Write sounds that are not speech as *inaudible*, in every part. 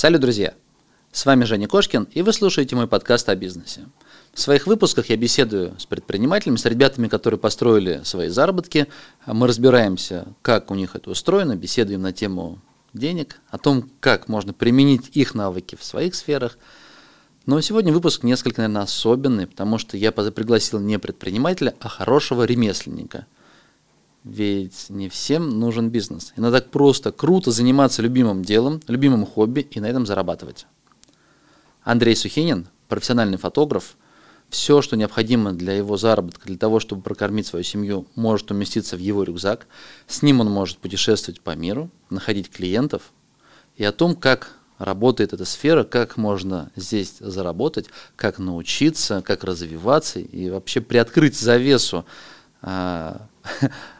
Салют, друзья! С вами Женя Кошкин, и вы слушаете мой подкаст о бизнесе. В своих выпусках я беседую с предпринимателями, с ребятами, которые построили свои заработки. Мы разбираемся, как у них это устроено, беседуем на тему денег, о том, как можно применить их навыки в своих сферах. Но сегодня выпуск несколько, наверное, особенный, потому что я пригласил не предпринимателя, а хорошего ремесленника – ведь не всем нужен бизнес. Иногда просто круто заниматься любимым делом, любимым хобби и на этом зарабатывать. Андрей Сухинин, профессиональный фотограф, все, что необходимо для его заработка, для того, чтобы прокормить свою семью, может уместиться в его рюкзак. С ним он может путешествовать по миру, находить клиентов. И о том, как работает эта сфера, как можно здесь заработать, как научиться, как развиваться и вообще приоткрыть завесу а, *laughs*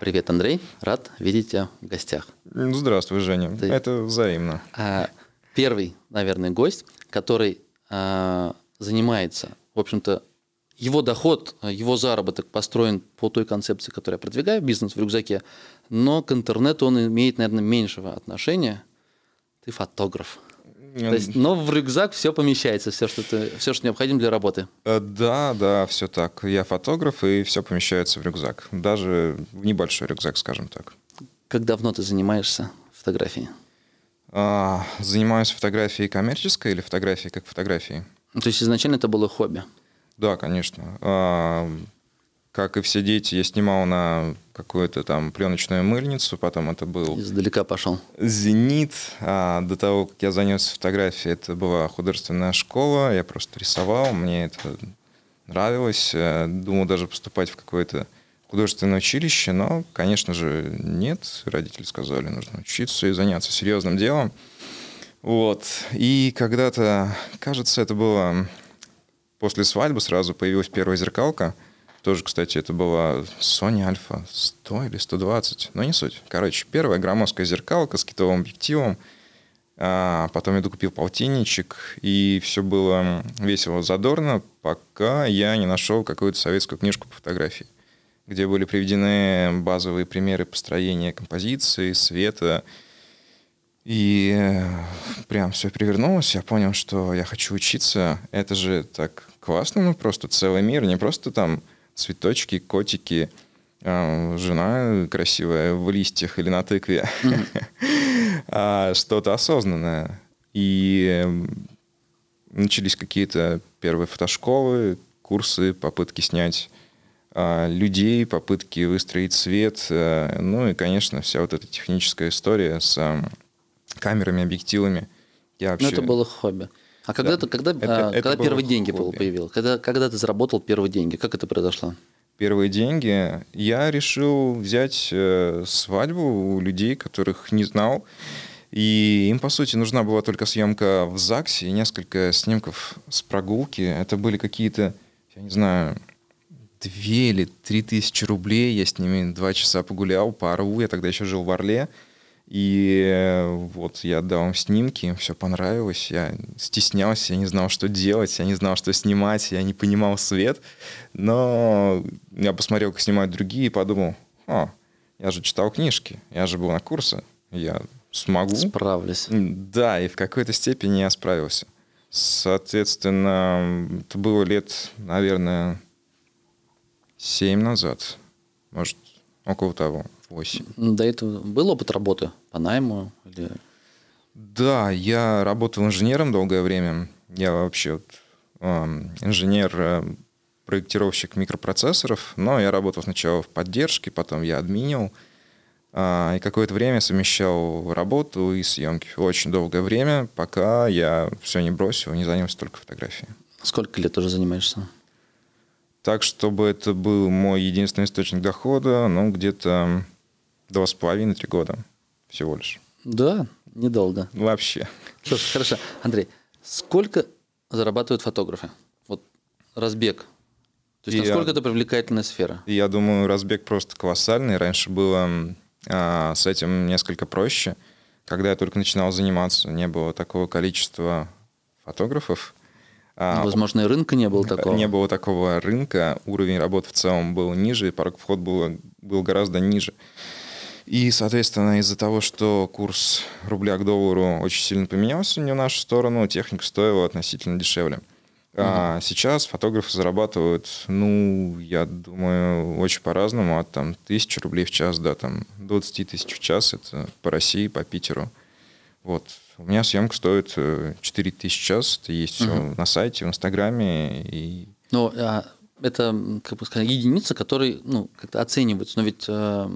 Привет, Андрей. Рад видеть тебя в гостях. Здравствуй, Женя. Ты... Это взаимно. А, первый, наверное, гость, который а, занимается, в общем-то, его доход, его заработок построен по той концепции, которую я продвигаю, бизнес в рюкзаке, но к интернету он имеет, наверное, меньшего отношения. Ты фотограф. То есть, но в рюкзак все помещается, все, что, ты, все, что необходимо для работы. Э, да, да, все так. Я фотограф, и все помещается в рюкзак. Даже в небольшой рюкзак, скажем так. Как давно ты занимаешься фотографией? А, занимаюсь фотографией коммерческой или фотографией как фотографией? То есть изначально это было хобби? Да, конечно. Как и все дети, я снимал на какую-то там пленочную мыльницу, потом это был... Издалека пошел. Зенит. А до того, как я занялся фотографией, это была художественная школа, я просто рисовал, мне это нравилось. Э, думал даже поступать в какое-то художественное училище, но, конечно же, нет. Родители сказали, нужно учиться и заняться серьезным делом. Вот. И когда-то, кажется, это было после свадьбы сразу появилась первая зеркалка – тоже, кстати, это была Sony Alpha 100 или 120, но не суть. Короче, первая громоздкая зеркалка с китовым объективом. А потом я докупил полтинничек, и все было весело, задорно, пока я не нашел какую-то советскую книжку по фотографии, где были приведены базовые примеры построения композиции, света. И э, прям все перевернулось, я понял, что я хочу учиться. Это же так классно, ну просто целый мир, не просто там цветочки, котики, а, жена красивая в листьях или на тыкве, *laughs* а что-то осознанное. И начались какие-то первые фотошколы, курсы, попытки снять а, людей, попытки выстроить свет. Э, ну и, конечно, вся вот эта техническая история с камерами, объективами. Я вообще... Ну, это было хобби. А когда, да. ты, когда, это, а, когда это первые деньги хобби. появились? Когда, когда ты заработал первые деньги? Как это произошло? Первые деньги я решил взять э, свадьбу у людей, которых не знал. И им, по сути, нужна была только съемка в ЗАГСе и несколько снимков с прогулки. Это были какие-то, я не знаю, две или три тысячи рублей. Я с ними два часа погулял по Орлу. Я тогда еще жил в Орле. И э, вот я отдал им снимки, им все понравилось. Я стеснялся, я не знал, что делать, я не знал, что снимать, я не понимал свет. Но я посмотрел, как снимают другие, и подумал, о, я же читал книжки, я же был на курсе, я смогу. Справлюсь. Да, и в какой-то степени я справился. Соответственно, это было лет, наверное, семь назад, может, около того. 8. До этого был опыт работы по найму? Или... Да, я работал инженером долгое время. Я вообще э, инженер, э, проектировщик микропроцессоров, но я работал сначала в поддержке, потом я админил. Э, и какое-то время совмещал работу и съемки. Очень долгое время, пока я все не бросил, не занялся только фотографией. Сколько лет уже занимаешься? Так, чтобы это был мой единственный источник дохода, ну, где-то Два с половиной, три года всего лишь. Да, Недолго. Вообще. Слушай, хорошо. Андрей, сколько зарабатывают фотографы? Вот разбег. То есть Я- насколько это привлекательная сфера? Я думаю, разбег просто колоссальный. Раньше было а, с этим несколько проще. Когда я только начинал заниматься, не было такого количества фотографов. А, Возможно, и рынка не было такого. Не было такого рынка, уровень работы в целом был ниже, и порог вход был, был гораздо ниже. И, соответственно, из-за того, что курс рубля к доллару очень сильно поменялся не в нашу сторону, техника стоила относительно дешевле. А сейчас фотографы зарабатывают, ну, я думаю, очень по-разному, от там тысячи рублей в час до там 20 тысяч в час, это по России, по Питеру. Вот. У меня съемка стоит э, 4 тысячи в час, это есть все на сайте, в Инстаграме, и Но а, это, как бы сказать, единица, которой ну, как-то оценивается. Но ведь э,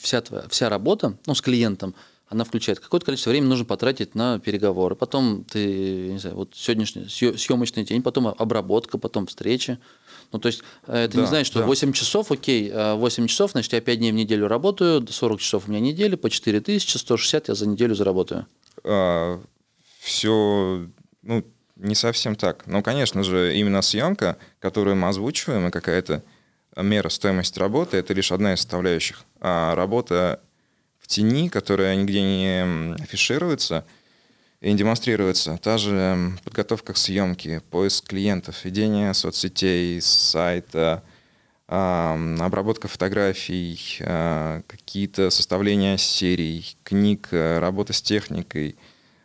вся, твоя, вся работа ну, с клиентом, она включает какое-то количество времени нужно потратить на переговоры. Потом ты, не знаю, вот сегодняшний съемочный день, потом обработка, потом встречи. Ну, то есть, э, это не Да, значит, что да. 8 часов, окей, э, 8 часов, значит, я 5 дней в неделю работаю, 40 часов у меня неделя, по 4 тысячи, 160 я за неделю заработаю. все, ну, не совсем так. Но, конечно же, именно съемка, которую мы озвучиваем, и какая-то мера стоимости работы, это лишь одна из составляющих. А работа в тени, которая нигде не афишируется и не демонстрируется, та же подготовка к съемке, поиск клиентов, ведение соцсетей, сайта, ам, обработка фотографий, а, какие-то составления серий, книг, а, работа с техникой,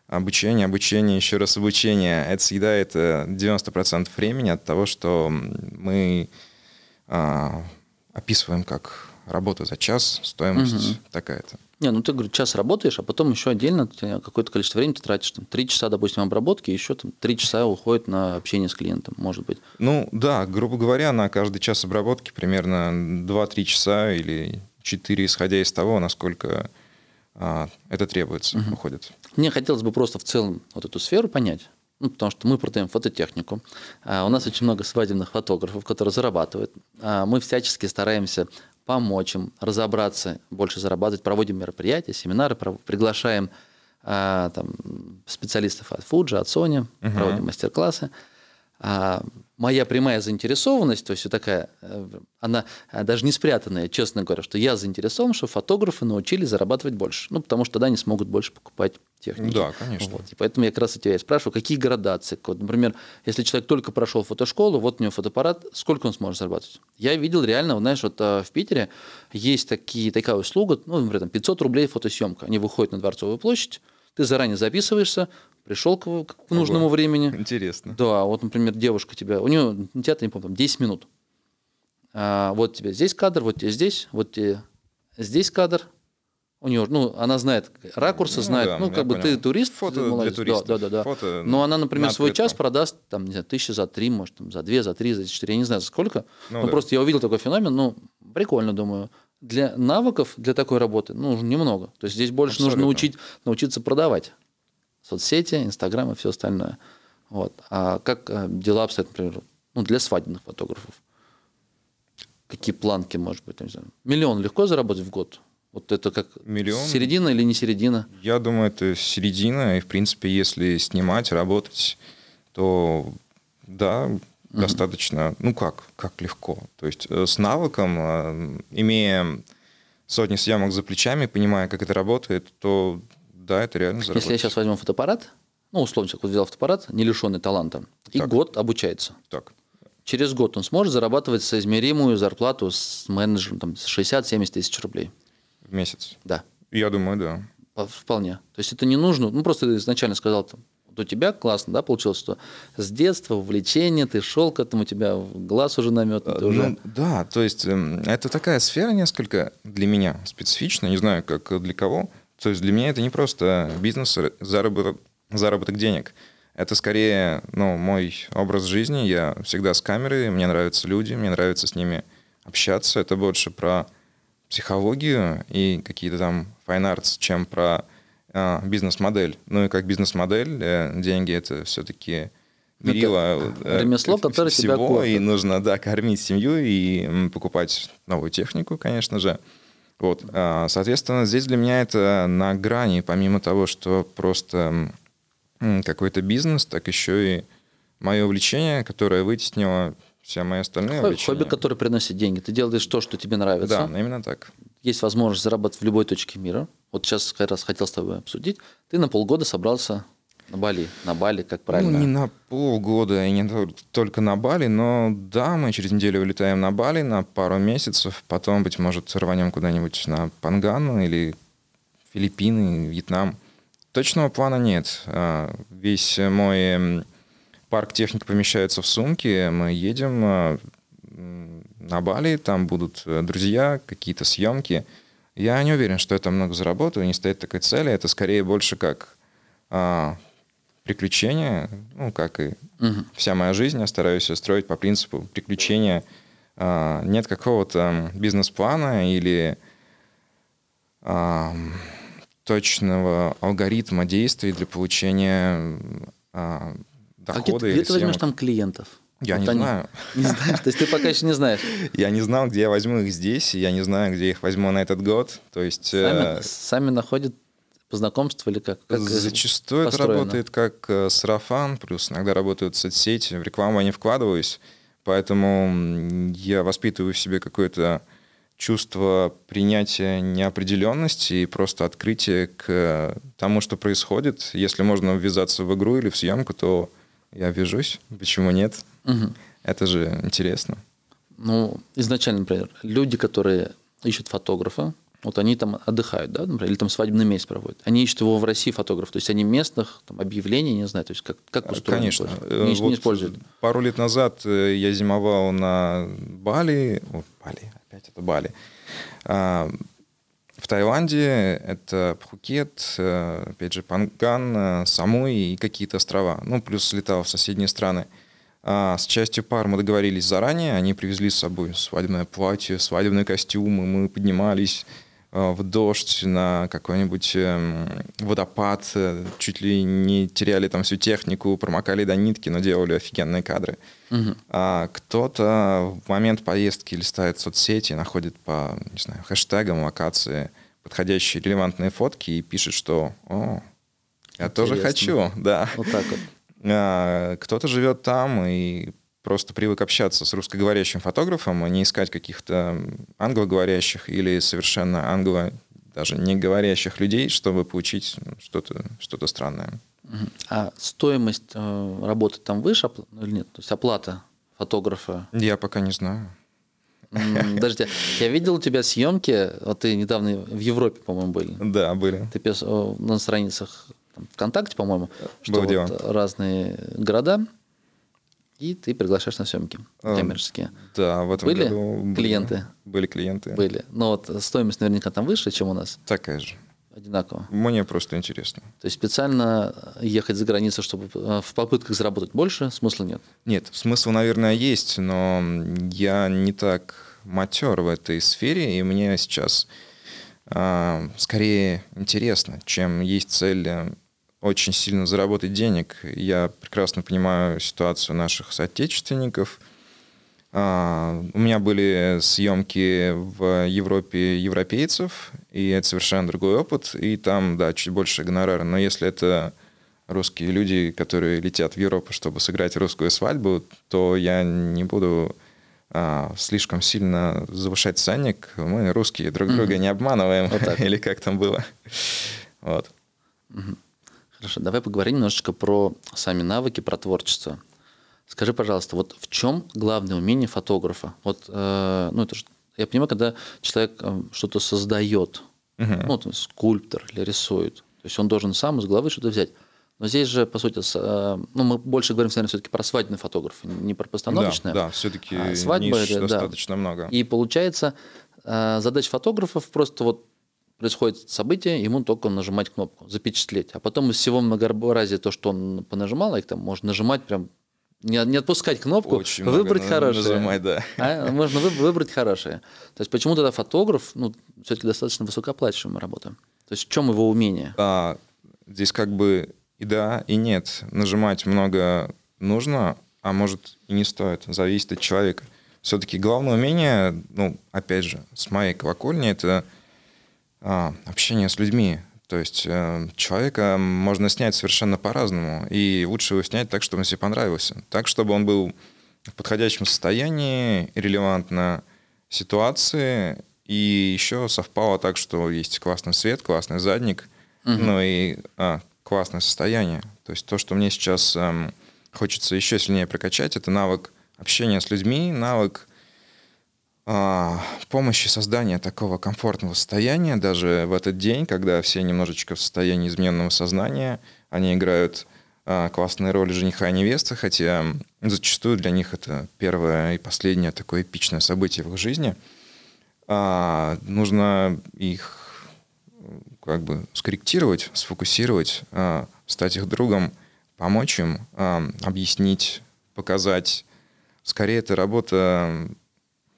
обучение, обучение, еще раз обучение. Это съедает э, 90% времени от того, что мы а, описываем как работа за час, стоимость такая-то. Не, ну ты, говорю, час работаешь, а потом еще отдельно какое-то количество времени ты тратишь. Там, три часа, допустим, обработки, еще там три часа уходит на общение с клиентом, может быть. Ну да, грубо говоря, на каждый час обработки примерно 2-3 часа или 4, исходя из того, насколько а, это требуется, уходит. Мне хотелось бы просто в целом вот эту сферу понять. Ну, потому что мы продаем фототехнику. А у нас очень много свадебных фотографов, которые зарабатывают. А мы всячески стараемся помочь им разобраться, больше зарабатывать. Проводим мероприятия, семинары, приглашаем а, там, специалистов от Fuji, от Sony, проводим мастер-классы. А моя прямая заинтересованность, то есть такая, э, она э, даже не спрятанная, честно говоря, что я заинтересован, что фотографы научились зарабатывать больше. Ну, потому что тогда они смогут больше покупать техники. Да, конечно. Вот. И поэтому я как раз у тебя и спрашиваю, какие градации? Вот, например, если человек только прошел фотошколу, вот у него фотоаппарат, сколько он сможет зарабатывать? Я видел реально, знаешь, вот э, в Питере есть такие, такая услуга, ну, например, там 500 рублей фотосъемка. Они выходят на Дворцовую площадь, ты заранее записываешься, пришел к, к нужному времени. Интересно. Да, вот, например, девушка тебя, у нее театре, не помню, там 10 минут. А, вот тебе здесь кадр, вот тебе здесь, вот тебе здесь кадр. У нее, ну, она знает ракурсы, Ну знает, да, ну, я как бы ты понял. турист, Фото ты для молодец. туристов. Да, да, да. Фото Но она, например, на свой час продаст, там, не знаю, тысячи за три, может, там, за две, за три, за четыре, я не знаю, за сколько. Ну Ну, да. просто я увидел такой феномен, ну, прикольно, думаю. Для навыков, для такой работы, ну, немного. То есть здесь больше нужно Абсолютно. научить, научиться продавать соцсети, Инстаграм и все остальное. Вот. А как э, дела обстоят, например, ну, для свадебных фотографов? Какие планки, может быть, не знаю. Миллион легко заработать в год? Вот это как Миллион? середина или не середина? Я думаю, это середина, и, в принципе, если снимать, работать, то да, достаточно, ну как, как легко. То есть э, с навыком, э, имея сотни съемок за плечами, понимая, как это работает, то да, это реально заработать. Если я сейчас возьму фотоаппарат, ну, условно, человек вот взял фотоаппарат, не лишенный таланта, и Так. год обучается. Так, Через год он сможет зарабатывать соизмеримую зарплату с менеджером там, с 60-70 тысяч рублей. в месяц. Да. Я думаю, да. По- Вполне. То есть это не нужно. Ну, просто ты изначально сказал, там, вот у тебя классно, да, получилось, что с детства увлечение, ты шел к этому, у тебя глаз уже наметан, ты уже... Ну, да, то есть эм, это такая сфера несколько для меня специфичная, не знаю, как для кого. То есть для меня это не просто бизнес, заработок, заработок денег. Это скорее ну, мой образ жизни. Я всегда с камерой, мне нравятся люди, мне нравится с ними общаться. Это больше про психологию и какие-то там fine arts, чем про а, бизнес-модель. Ну и как бизнес-модель э, деньги это все-таки Ну, это мерило э, ремесло, которое тебя всего, кормит. и нужно, да, кормить семью и покупать новую технику, конечно же. Вот, а, соответственно, здесь для меня это на грани, помимо того, что просто какой-то бизнес, так еще и мое увлечение, которое вытеснило все мои остальные Хобби, увлечения. хобби, которое приносит деньги. Ты делаешь то, что тебе нравится. Да, именно так. Есть возможность заработать в любой точке мира. Вот сейчас как раз хотел с тобой обсудить. Ты на полгода собрался на Бали. На Бали, как правильно? Ну, не на полгода и не тол- только на Бали, но да, мы через неделю улетаем на Бали на пару месяцев, потом, быть может, рванем куда-нибудь на Пангану или Филиппины, Вьетнам. Точного плана нет. А, Весь мой парк техники помещается в сумке, мы едем а, на Бали, там будут э, друзья, какие-то съемки. Я не уверен, что это много заработаю, не стоит такой цели, это скорее больше как а, приключения, ну, как и вся моя жизнь, я стараюсь её строить по принципу приключения. А, Нет какого-то бизнес-плана или точного алгоритма действий для получения а, А где, дохода ты- где ты возьмешь там клиентов? Я не они- знаю. *laughs* Не знаешь, то есть ты пока еще не знаешь. *laughs* Я не знал, где я возьму их здесь, и я не знаю, где их возьму на этот год. То есть Сами, э, сами находят по знакомству или как? как Зачастую это построено? работает как э, сарафан, плюс иногда работают соцсети. В рекламу я не вкладываюсь, поэтому я воспитываю в себе какое-то чувство принятия неопределенности и просто открытие к тому, что происходит. Если можно ввязаться в игру или в съемку, то я вяжусь. Почему нет? Мгм. Это же интересно. Ну, изначально, например, люди, которые ищут фотографа, вот они там отдыхают, да, например, или там свадебный месяц проводят. Они ищут его в России фотограф, то есть они местных там, объявлений, не знаю, то есть как, как устроено Конечно. Э, Не, не вот используют. Пару лет назад э, я зимовал на Бали. О, Бали, опять это Бали. А, В Таиланде это Пхукет, э, опять же, Панган, Самуи и какие-то острова. Ну, плюс летал в соседние страны. А С частью пар мы договорились заранее. Они привезли с собой свадебное платье, свадебные костюмы. Мы поднимались в дождь на какой-нибудь эм, водопад, э, чуть ли не теряли там всю технику, промокали до нитки, но делали офигенные кадры. А кто-то в момент поездки листает соцсети, находит по, не знаю, хэштегам локации подходящие релевантные фотки и пишет, что «О, я тоже Интересно. хочу», да. Вот так вот. А, Кто-то живет там и просто привык общаться с русскоговорящим фотографом, а не искать каких-то англоговорящих или совершенно англо даже не говорящих людей, чтобы получить что-то что странное. А стоимость э, работы там выше ну, или нет? То есть оплата фотографа? Я пока не знаю. Подожди, я видел у тебя съемки, вот ты недавно в Европе, по-моему, были. Да, были. Ты пис- э, на страницах там, ВКонтакте, по-моему, что Было вот дело. разные города, и ты приглашаешь на съемки коммерческие. Да, в этом Были году клиенты? Были клиенты. Были. Но вот стоимость наверняка там выше, чем у нас. Такая же. Одинаково. Мне просто интересно. То есть специально ехать за границу, чтобы э, в попытках заработать больше, смысла нет. Нет, смысл, наверное, есть, но я не так матер в этой сфере, и мне сейчас а, скорее интересно, чем есть цель э, очень сильно заработать денег. Я прекрасно понимаю ситуацию наших соотечественников. А, у меня были съемки в Европе европейцев, и это совершенно другой опыт, и там, да, чуть больше гонорара. Но если это русские люди, которые летят в Европу, чтобы сыграть русскую свадьбу, то я не буду а, слишком сильно завышать ценник. Мы русские друг друга не обманываем, Вот так. *laughs* или как там было. Вот. Хорошо, давай поговорим немножечко про сами навыки, про творчество. Скажи, пожалуйста, вот в чем главное умение фотографа? Вот, э, ну, это ж, я понимаю, когда человек э, что-то создает, ну, там, скульптор или рисует, то есть он должен сам из головы что-то взять. Но здесь же, по сути, э, ну, мы больше говорим, наверное, все-таки про свадебный фотограф, не про постановочное. Да, да, все-таки А свадьба ниш это, да. достаточно много. И получается, э, задача фотографов просто вот происходит событие, ему только нажимать кнопку, запечатлеть. А потом из всего многообразия то, что он понажимал, их там можно нажимать прям, не, не отпускать кнопку, Очень много выбрать на- хорошее. нажимать, да. А, можно вы- выбрать хорошее. То есть почему тогда фотограф, ну, все-таки достаточно высокооплачиваемая работа? То есть в чем его умение? А, здесь как бы и да, и нет. Нажимать много нужно, а может и не стоит. Зависит от человека. Все-таки главное умение, ну, опять же, с моей колокольни, это а, общение с людьми. То есть э, человека можно снять совершенно по-разному. И лучше его снять так, чтобы он себе понравился. Так, чтобы он был в подходящем состоянии, релевантно ситуации, и еще совпало так, что есть классный свет, классный задник, угу. ну и а, классное состояние. То есть то, что мне сейчас эм, хочется еще сильнее прокачать, это навык общения с людьми, навык помощи создания такого комфортного состояния даже в этот день, когда все немножечко в состоянии измененного сознания, они играют а, классные роли жениха и невесты, хотя зачастую для них это первое и последнее такое эпичное событие в их жизни. А, нужно их как бы скорректировать, сфокусировать, а, стать их другом, помочь им, а, объяснить, показать. Скорее, это работа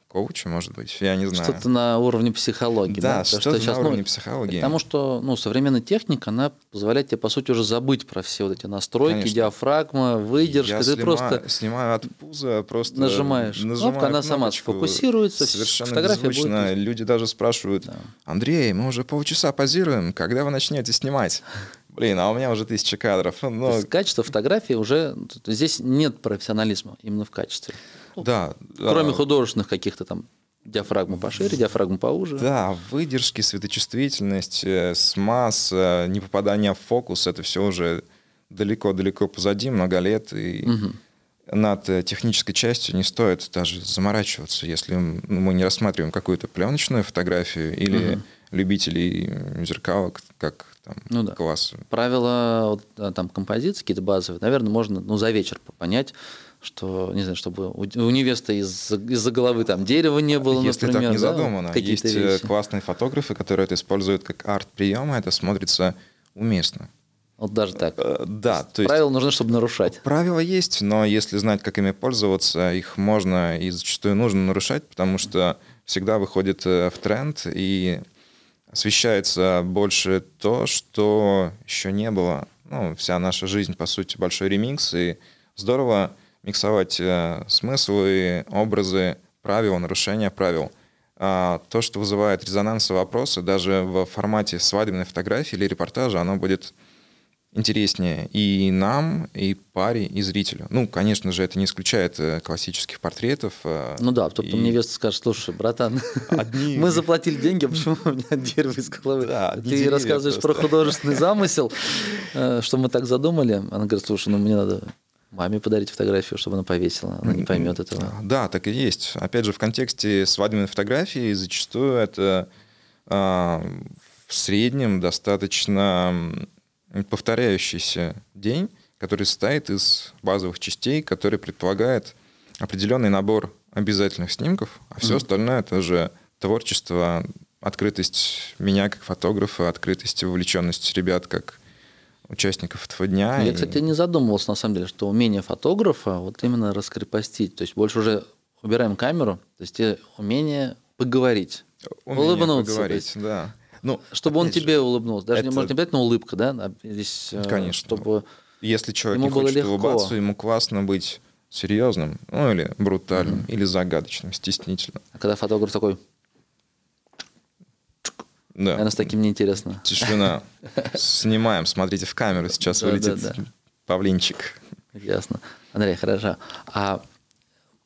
коуча, может быть, я не знаю. Что-то на уровне психологии. Да, да? что-то что сейчас, на уровне ну, психологии. Потому что ну, современная техника, она позволяет тебе, по сути, уже забыть про все вот эти настройки, Конечно. диафрагма, выдержка. Я ты снима, просто снимаю от пуза, просто нажимаешь. нажимаю Кнопка, она сама сфокусируется. Совершенно фотография беззвучно. Будет... Люди даже спрашивают, да. Андрей, мы уже полчаса позируем, когда вы начнете снимать? Блин, а у меня уже тысяча кадров. Но... То есть качество фотографии уже... Здесь нет профессионализма именно в качестве. Да. Кроме а... художественных каких-то там диафрагму пошире, диафрагму поуже. Да, выдержки, светочувствительность, э, смаз, непопадание в фокус, это все уже далеко-далеко позади, много лет, и угу. над э, технической частью не стоит даже заморачиваться, если мы не рассматриваем какую-то пленочную фотографию или угу. любителей зеркалок, как там, ну, да. класс. Правила вот, там композиции какие-то базовые, наверное, можно ну, за вечер понять, что, не знаю, чтобы у, у невесты из-за, из-за головы там дерева не было, Если например. так не да, задумано. Есть э, вещи. классные фотографы, которые это используют как арт-приемы, это смотрится уместно. Вот даже так. Э, да. То есть правила нужны, чтобы нарушать. Правила есть, но если знать, как ими пользоваться, их можно и зачастую нужно нарушать, потому что всегда выходит э, в тренд и освещается больше то, что еще не было. Ну, вся наша жизнь, по сути, большой ремикс, и здорово миксовать э, смыслы, образы, правила, нарушения правил. А то, что вызывает резонанс и вопросы, даже в формате свадебной фотографии или репортажа, оно будет интереснее и нам, и паре, и зрителю. Ну, конечно же, это не исключает э, классических портретов. Э, ну да, тут и... невеста скажет, слушай, братан, Одни... *laughs* мы заплатили деньги, а почему у меня дерево из головы? Да, Ты рассказываешь просто. про художественный замысел, что мы так задумали. Она говорит, слушай, ну мне надо маме подарить фотографию, чтобы она повесила, она не поймет этого. Да, так и есть. Опять же, в контексте свадебной фотографии зачастую это э, в среднем достаточно повторяющийся день, который состоит из базовых частей, который предполагает определенный набор обязательных снимков, а все mm. остальное это же творчество, открытость меня как фотографа, открытость и вовлеченность ребят как участников этого дня. Я, и... кстати, не задумывался, на самом деле, что умение фотографа вот именно раскрепостить. То есть больше уже убираем камеру, то есть умение поговорить, умение улыбнуться. Поговорить, есть, да. Ну, может он же, тебе улыбнулся. Даже это... не может не обязательно улыбка, да? А здесь, э, Конечно. Чтобы Если человек ему не хочет легко. улыбаться, ему классно быть серьезным, ну или брутальным, mm-hmm. или загадочным, стеснительным. А когда фотограф такой, да. Наверное, с таким неинтересно. Тишина. *laughs* Снимаем, смотрите в камеру, сейчас вылетит павлинчик. Ясно. Андрей, хорошо. А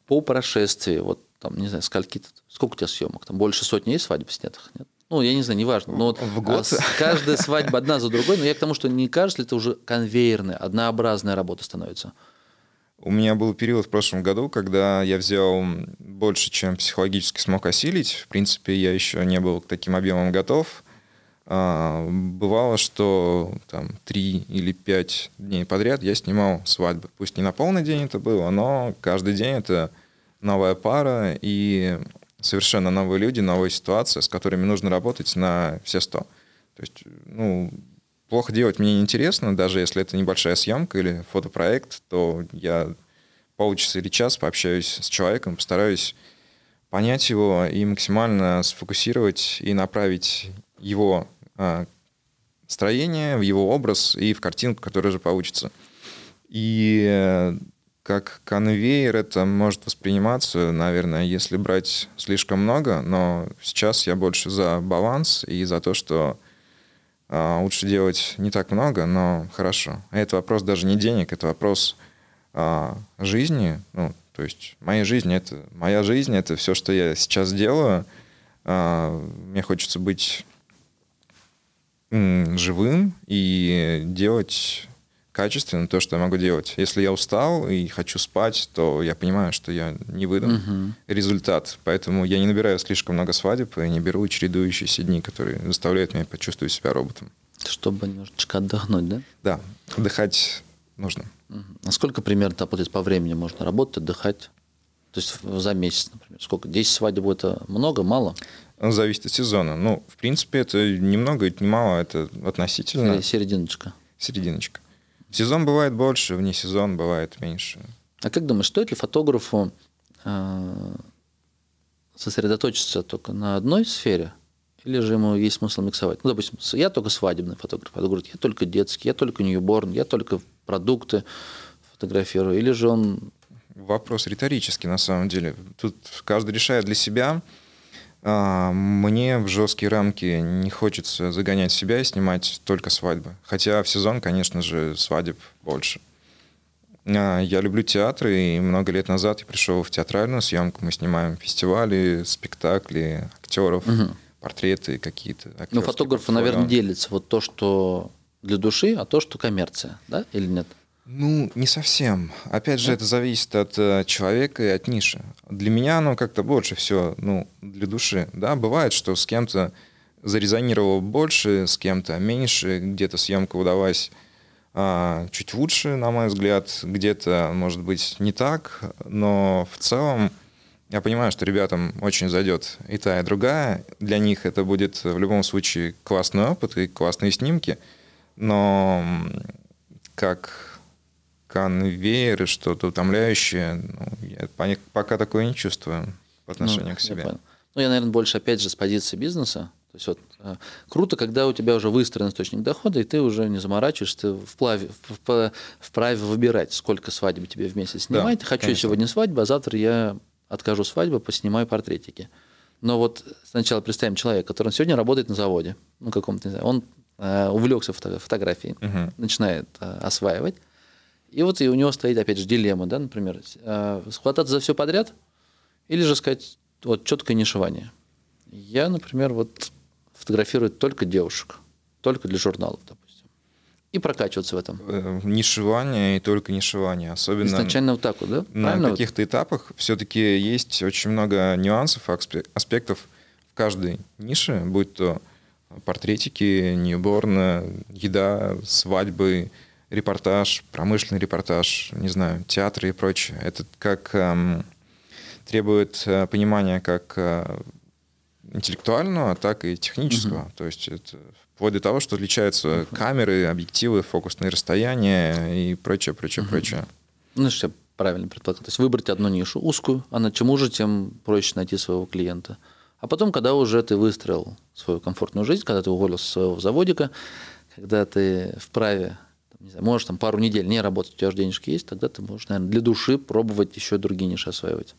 по прошествии, вот там, не знаю, скольки, сколько у тебя съемок? Там больше сотни есть свадеб снятых? Нет? Ну, я не знаю, неважно. Но вот в год. А каждая свадьба одна за другой, но я к тому, что не кажется ли это уже конвейерная, однообразная работа становится? У меня был период в прошлом году, когда я взял больше, чем психологически смог осилить. В принципе, я еще не был к таким объемам готов. А, бывало, что там три или пять дней подряд я снимал свадьбы. Пусть не на полный день это было, но каждый день это новая пара и совершенно новые люди, новая ситуация, с которыми нужно работать на все сто. То есть, ну, плохо делать мне неинтересно, даже если это небольшая съемка или фотопроект, то я полчаса или час пообщаюсь с человеком, постараюсь понять его и максимально сфокусировать и направить его а, строение, в его образ и в картинку, которая же получится. И как конвейер это может восприниматься, наверное, если брать слишком много, но сейчас я больше за баланс и за то, что лучше делать не так много, но хорошо. А это вопрос даже не денег, это вопрос а, жизни. Ну, то есть моя жизнь это моя жизнь, это все, что я сейчас делаю. А, мне хочется быть живым и делать качественно то, что я могу делать. Если я устал и хочу спать, то я понимаю, что я не выдам Мгм. результат. Поэтому я не набираю слишком много свадеб и не беру чередующиеся дни, которые заставляют меня почувствовать себя роботом. Чтобы немножечко отдохнуть, да? Да, отдыхать нужно. А сколько примерно если по времени можно работать, отдыхать? То есть за месяц, например. Сколько? 10 свадеб это много, мало? Зависит от сезона. Ну, в принципе, это немного, это немало, это относительно серединочка? серединочка. В сезон бывает больше, вне сезон бывает меньше. А как думаешь, стоит ли фотографу э, сосредоточиться только на одной сфере? Или же ему есть смысл миксовать? Ну, допустим, я только свадебный фотограф, а говорит, я только детский, я только ньюборн, я только продукты фотографирую. Или же он... Вопрос риторический, на самом деле. Тут каждый решает для себя. А, Мне в жесткие рамки не хочется загонять себя и снимать только свадьбы. Хотя в сезон, конечно же, свадеб больше. А, Я люблю театры, и много лет назад я пришел в театральную съемку. Мы снимаем фестивали, спектакли, актеров, Мгм. портреты какие-то. Ну, фотографы, наверное, делятся вот то, что для души, а то, что коммерция, да, или нет? Ну, не совсем. Опять же, это зависит от э, человека и от ниши. Для меня оно как-то больше все, ну, для души. Да, бывает, что с кем-то зарезонировало больше, с кем-то меньше, где-то съемка удалась а, чуть лучше, на мой взгляд, где-то, может быть, не так, но в целом я понимаю, что ребятам очень зайдет и та, и другая. Для них это будет в любом случае классный опыт и классные снимки, но как конвейер и что-то утомляющее, ну, я пока такое не чувствую по отношению Ну, к я себе. понял. Ну, я, наверное, больше, опять же, с позиции бизнеса. То есть вот э, круто, когда у тебя уже выстроен источник дохода, и ты уже не заморачиваешься, ты вплаве, в- вправе выбирать, сколько свадеб тебе в месяц Да, снимать. Хочу конечно. сегодня свадьбу, а завтра я откажу свадьбу, поснимаю портретики. Но вот сначала представим человека, который сегодня работает на заводе, ну, каком-то, не знаю, он э, увлекся фото- фотографией, Мгм. начинает э, осваивать. И вот и у него стоит, опять же, дилемма, да, например, э, схвататься за все подряд или же сказать вот четкое нишевание. Я, например, вот фотографирую только девушек, только для журналов, допустим. И прокачиваться в этом. Э, Нишевание и только нишевание. Особенно Изначально вот так вот, да? на Правильно? вот? каких-то этапах все-таки есть очень много нюансов, аспе- аспектов в каждой нише, будь то портретики, ньюборн, еда, свадьбы, репортаж, промышленный репортаж, не знаю, театры и прочее. Это как эм, требует э, понимания как э, интеллектуального, так и технического. То есть это вплоть до того, что отличаются камеры, объективы, фокусные расстояния и прочее, прочее, прочее. Ну, что правильно предполагаю. То есть выбрать одну нишу узкую, а на чем уже, тем проще найти своего клиента. А потом, когда уже ты выстроил свою комфортную жизнь, когда ты уволился с своего заводика, когда ты вправе, не знаю, можешь там пару недель не работать, у тебя уже денежки есть, тогда ты можешь, наверное, для души пробовать еще другие ниши осваивать.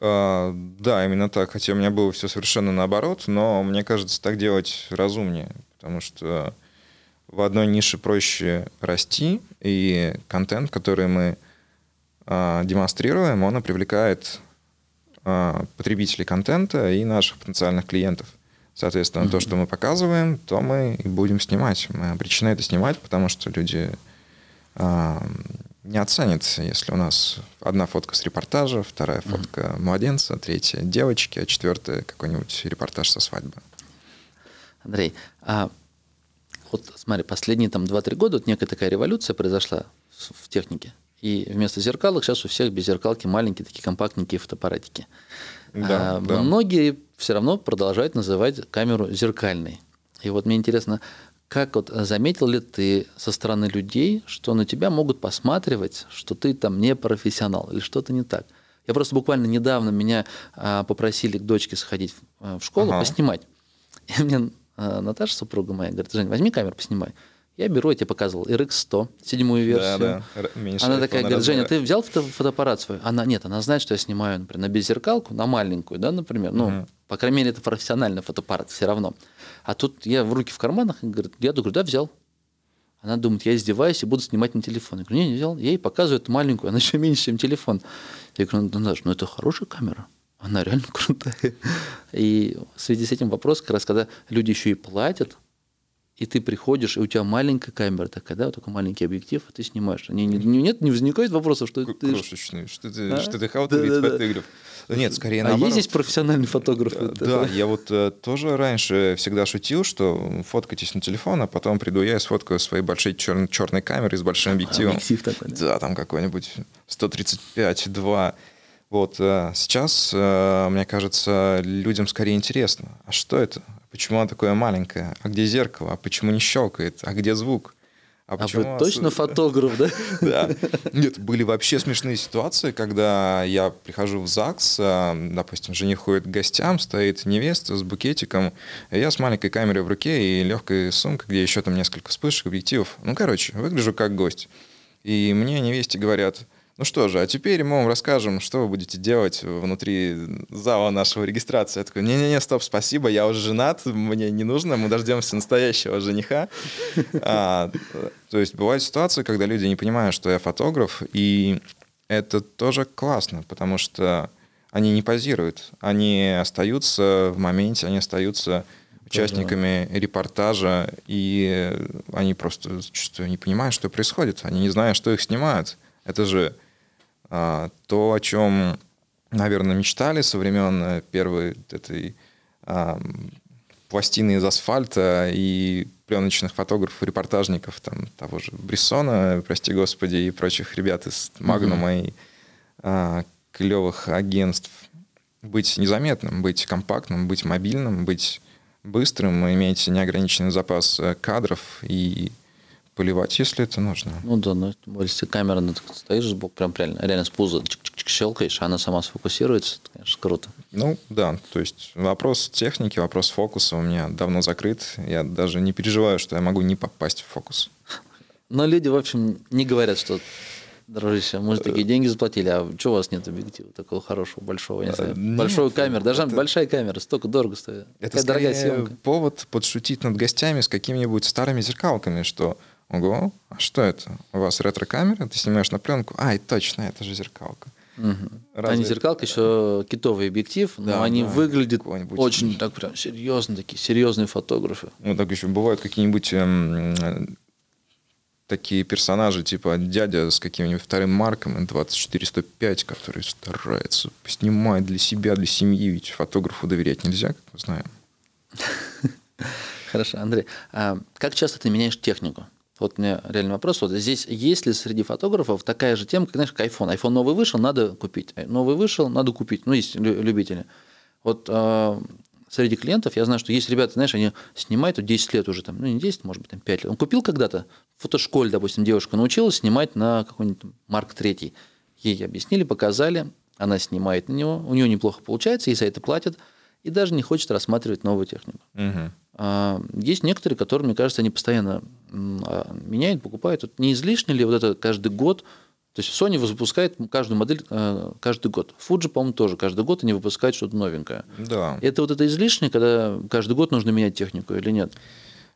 А, Да, именно так. Хотя у меня было все совершенно наоборот, но мне кажется, так делать разумнее, потому что в одной нише проще расти, и контент, который мы а, демонстрируем, он привлекает а, потребителей контента и наших потенциальных клиентов. Соответственно, то, что мы показываем, то мы и будем снимать. Мы обречены это снимать, потому что люди а, не оценят, если у нас одна фотка с репортажа, вторая фотка младенца, третья девочки, а четвертая какой-нибудь репортаж со свадьбы. Андрей, а вот смотри, последние там 2-3 года вот некая такая революция произошла в технике. И вместо зеркалок сейчас у всех без зеркалки маленькие такие компактненькие фотоаппаратики. Да, А, да. Многие все равно продолжают называть камеру зеркальной. И вот мне интересно, как вот заметил ли ты со стороны людей, что на тебя могут посматривать, что ты там не профессионал или что-то не так? Я просто буквально недавно меня а, попросили к дочке сходить в, а, в школу Ага. поснимать. И мне а, Наташа, супруга моя, говорит, Жень, возьми камеру, поснимай. Я беру, я тебе показывал, RX100, седьмую версию. Да, да. Меньше она такая говорит, Женя, ты взял фото- фотоаппарат свой? Она, нет, она знает, что я снимаю, например, на беззеркалку, на маленькую, да, например. Ну, по крайней мере, это профессиональный фотоаппарат все равно. А тут я в руки в карманах, и говорит, я говорю, да, взял. Она думает, я издеваюсь и буду снимать на телефон. Я говорю, не, не взял. Я ей показываю эту маленькую, она *laughs* еще меньше, чем телефон. Я говорю, ну, Даш, ну это хорошая камера. Она реально *laughs* крутая. И в связи с этим вопрос, как раз, когда люди еще и платят, и ты приходишь, и у тебя маленькая камера такая, да, вот такой маленький объектив, а ты снимаешь. Не, не, не- нет, не возникает вопросов, что К- ты... Крошечный. Что ты, А? что ты халтурит Да-да-да. фотограф? Да Нет, скорее а наоборот. есть здесь профессиональный фотограф? Да, я вот э, тоже раньше всегда шутил, что фоткайтесь на телефон, а потом приду я и сфоткаю своей большой чер- черной камерой с большим объективом. Объектив такой, да. Да, там какой-нибудь 135-2. Вот э, сейчас, э, мне кажется, людям скорее интересно. А что это? Почему она такое маленькое? А где зеркало? А почему не щелкает? А где звук? А почему вы точно *laughs* фотограф, да? да. Нет, были вообще смешные ситуации, когда я прихожу в ЗАГС, а, допустим, жених ходит к гостям, стоит невеста с букетиком, я с маленькой камерой в руке и легкой сумкой, где еще там несколько вспышек, объективов. Ну, короче, выгляжу как гость. И мне невесте говорят, ну что же, а теперь мы вам расскажем, что вы будете делать внутри зала нашего регистрации. Я такой, не-не-не, стоп, спасибо, я уже женат, мне не нужно, мы дождемся настоящего жениха. А, то есть бывают ситуации, когда люди не понимают, что я фотограф, и это тоже классно, потому что они не позируют, они остаются в моменте, они остаются участниками репортажа, и они просто зачастую не понимают, что происходит, они не знают, что их снимают. Это же то, о чем, наверное, мечтали со времен э, первой этой а, пластины из асфальта и пленочных фотографов, репортажников, там, того же Брессона, прости господи, и прочих ребят из Магнума и а, клевых агентств. Быть незаметным, быть компактным, быть мобильным, быть быстрым, иметь неограниченный запас э, кадров и поливать, если это нужно. Ну да, ну, если камера, ну, ты стоишь сбоку, прям реально, реально с пуза чик-чик-чик щелкаешь, а она сама сфокусируется, это, конечно, круто. Ну, да, то есть вопрос техники, вопрос фокуса у меня давно закрыт. Я даже не переживаю, что я могу не попасть в фокус. Но люди, в общем, не говорят, что Дружище, мы же такие деньги заплатили, а что у вас нет объектива такого хорошего, большого, не знаю, нет, большой камеры, даже это- большая камера, столько дорого стоит. Это Такая дорогая съемка. повод подшутить над гостями с какими-нибудь старыми зеркалками, что Ого, а что это? У вас ретро-камера? Ты снимаешь на пленку? Ай, точно, это же зеркалка. Мгм. Разве- не зеркалка, еще китовый объектив, но Да, они да, выглядят очень *laughs* так прям серьезно, такие серьезные фотографы. Ну, так еще бывают какие-нибудь эм, такие персонажи, типа дядя с каким-нибудь вторым марком 2405, который старается снимать для себя, для семьи, ведь фотографу доверять нельзя, как мы знаем. *laughs* Хорошо, Андрей, а как часто ты меняешь технику? Вот меня реальный вопрос. Вот здесь есть ли среди фотографов такая же тема, как, знаешь, как iPhone? iPhone новый вышел, надо купить. Новый вышел, надо купить. Ну, есть лю- любители. Вот а, среди клиентов я знаю, что есть ребята, знаешь, они снимают вот 10 лет уже, там, ну, не 10, может быть, там 5 лет. Он купил когда-то, в фотошколе, допустим, девушка научилась снимать на какой-нибудь Марк 3. Ей объяснили, показали, она снимает на него, у нее неплохо получается, ей за это платят, и даже не хочет рассматривать новую технику. Мгм. А, Есть некоторые, которые, мне кажется, они постоянно а, меняют, покупают. Вот не излишне ли вот это каждый год? То есть Sony выпускает каждую модель э, каждый год. Fuji, по-моему, тоже каждый год они выпускают что-то новенькое. Да. Это вот это излишне, когда каждый год нужно менять технику или нет?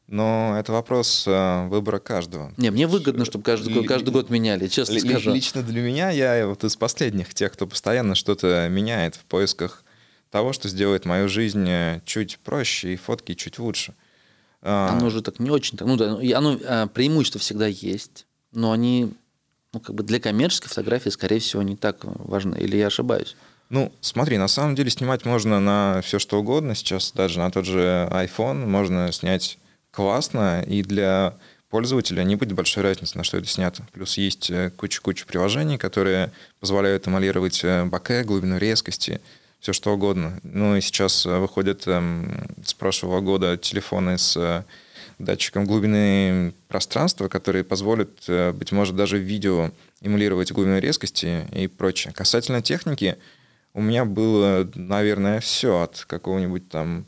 Но это вопрос э, выбора каждого. Не, мне выгодно, чтобы каждый, год- каждый год меняли, честно Ли- скажу. Лично для меня я вот из последних тех, кто постоянно что-то меняет в поисках того, что сделает мою жизнь э, чуть проще и фотки чуть лучше. А, Оно же так не очень. Так, ну да, и оно а, преимущества всегда есть, но они, ну как бы для коммерческой фотографии, скорее всего, не так важны. Или я ошибаюсь? Ну, смотри, на самом деле снимать можно на все что угодно. Сейчас даже на тот же iPhone можно снять классно, и для пользователя не будет большой разницы, на что это снято. Плюс есть э, куча-куча приложений, которые позволяют эмалировать э, боке, глубину резкости, все что угодно. Ну и сейчас э, выходят эм, с прошлого года телефоны с э, датчиком глубины пространства, которые позволят, э, быть может, даже видео эмулировать глубину резкости и прочее. Касательно техники, у меня было, наверное, все от какого-нибудь там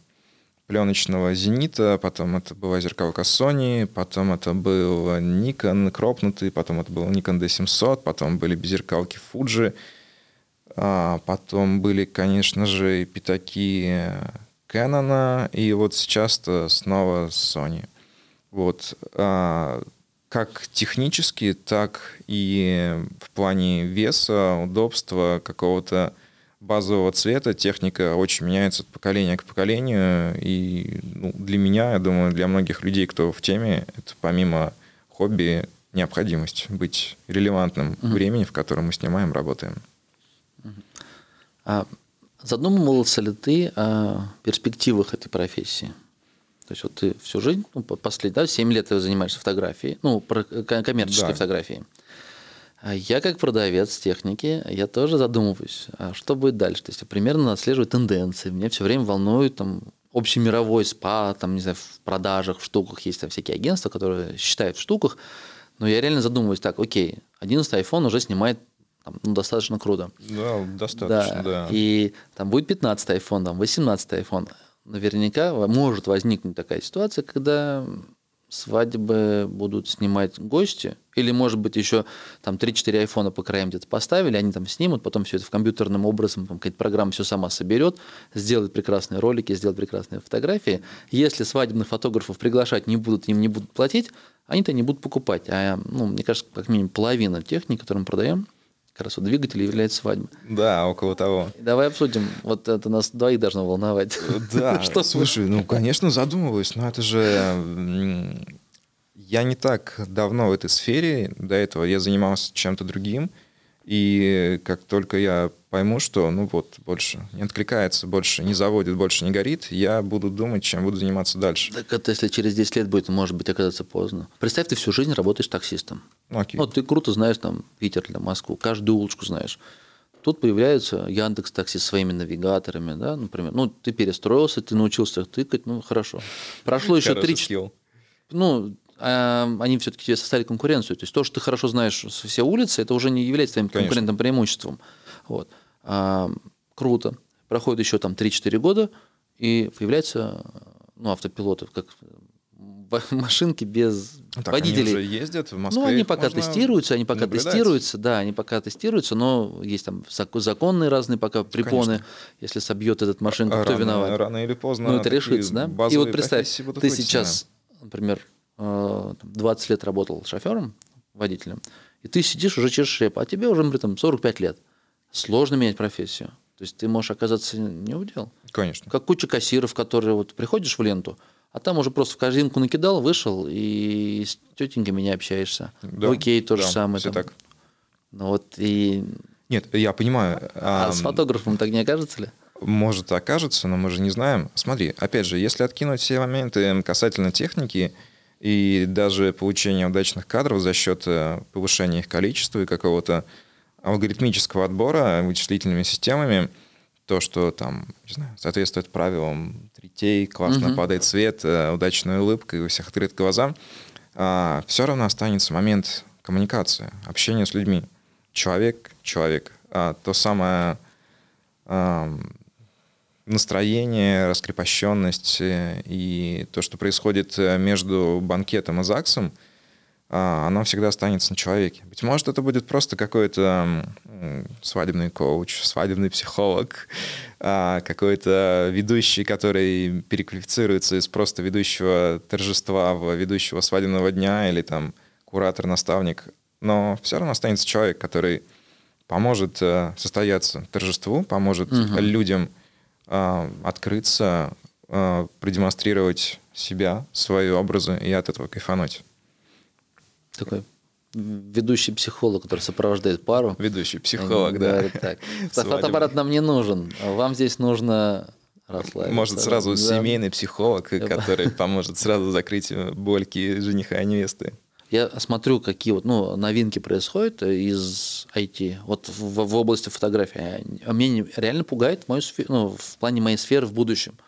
пленочного «Зенита», потом это была зеркалка Sony, потом это был Nikon кропнутый, потом это был Nikon D700, потом были беззеркалки Fuji, потом были, конечно же, пятаки Canon, и вот сейчас-то снова Sony. Вот. А, как технически, так и в плане веса, удобства, какого-то базового цвета техника очень меняется от поколения к поколению. И ну, для меня, я думаю, для многих людей, кто в теме, это помимо хобби необходимость быть релевантным угу. времени, в котором мы снимаем, работаем. А задумывался ли ты о перспективах этой профессии? То есть вот ты всю жизнь, ну, последние, да, 7 лет ты занимаешься фотографией, ну, коммерческой да. фотографией. А я как продавец техники, я тоже задумываюсь, а что будет дальше. То есть я примерно отслеживаю тенденции. Меня все время волнует там общемировой спа, там, не знаю, в продажах, в штуках есть там всякие агентства, которые считают в штуках. Но я реально задумываюсь, так, окей, 11 iPhone уже снимает там, ну, достаточно круто. Да, достаточно, да. да. И там будет 15 iPhone, там 18 iPhone наверняка может возникнуть такая ситуация, когда свадьбы будут снимать гости, или, может быть, еще там 3-4 айфона по краям где-то поставили, они там снимут, потом все это в компьютерным образом, там какая-то программа все сама соберет, сделает прекрасные ролики, сделает прекрасные фотографии. Если свадебных фотографов приглашать не будут, им не будут платить, они-то не будут покупать. А, ну, мне кажется, как минимум половина техники, которую мы продаем, как раз вот двигатель является свадьбой. Да, около того. Давай обсудим. Вот это нас двоих должно волновать. Да, *laughs* что слушай, ну, конечно, задумываюсь, но это же... Я не так давно в этой сфере, до этого я занимался чем-то другим, и как только я пойму, что, ну вот, больше не откликается, больше не заводит, больше не горит, я буду думать, чем буду заниматься дальше. Так это если через 10 лет будет, может быть, оказаться поздно. Представь, ты всю жизнь работаешь таксистом. Окей. Ну, ты круто знаешь там Питер или Москву, каждую улочку знаешь. Тут появляются Яндекс Такси со своими навигаторами, да, например. Ну, ты перестроился, ты научился тыкать, ну, хорошо. Прошло *laughs* еще три... Ну, они все-таки тебе составили конкуренцию. То есть то, что ты хорошо знаешь все улицы, это уже не является твоим Конечно. конкурентным преимуществом. Вот. А, круто. Проходит еще там 3-4 года, и появляются ну, автопилоты, как *laughs* машинки без так, водителей. Они уже ездят в Москве. Ну, они пока тестируются, они пока наблюдать. тестируются, да, они пока тестируются, но есть там законные разные пока препоны. Конечно. Если собьет этот машинку, рано, кто виноват? Рано или поздно. Ну, это решится, да? И вот представь, ты сейчас, например, 20 э, лет работал шофером, водителем, и ты сидишь уже через шреп, а тебе уже, например, там 45 лет. Сложно менять профессию. То есть ты можешь оказаться не удел. Конечно. Как куча кассиров, которые вот приходишь в ленту, а там уже просто в корзинку накидал, вышел и с тетеньками не общаешься. Да, Окей, то да, же самое. Все там. так. Ну вот и... Нет, я понимаю. А, а с фотографом так не окажется ли? Может, окажется, но мы же не знаем. Смотри, опять же, если откинуть все моменты касательно техники, и даже получение удачных кадров за счет э, повышения их количества и какого-то алгоритмического отбора вычислительными системами, то, что там, не знаю, соответствует правилам третей, классно угу. падает свет, э, удачная улыбка и у всех открыт глаза, а, все равно останется момент коммуникации, общения с людьми. Человек, человек. А, то самое настроение, раскрепощенность э, и то, что происходит э, между банкетом и ЗАГСом, а, оно всегда останется на человеке. Быть может, это будет просто какой-то свадебный коуч, свадебный психолог, *laughs* а, какой-то ведущий, который переквалифицируется из просто ведущего торжества в ведущего свадебного дня или там куратор-наставник. Но все равно останется человек, который поможет э, состояться торжеству, поможет угу. людям открыться, а, продемонстрировать себя, свои образы и от этого кайфануть. Такой ведущий психолог, который сопровождает пару. Ведущий психолог, да. Говорит так, *laughs* фотоаппарат нам не нужен, вам здесь нужно расслабиться. Может, сразу да. семейный психолог, который поможет сразу закрыть *laughs* больки жениха и невесты я смотрю, какие вот, ну, новинки происходят из IT, вот в, в области фотографии. А меня реально пугает мою сферу, ну, в плане моей сферы в будущем.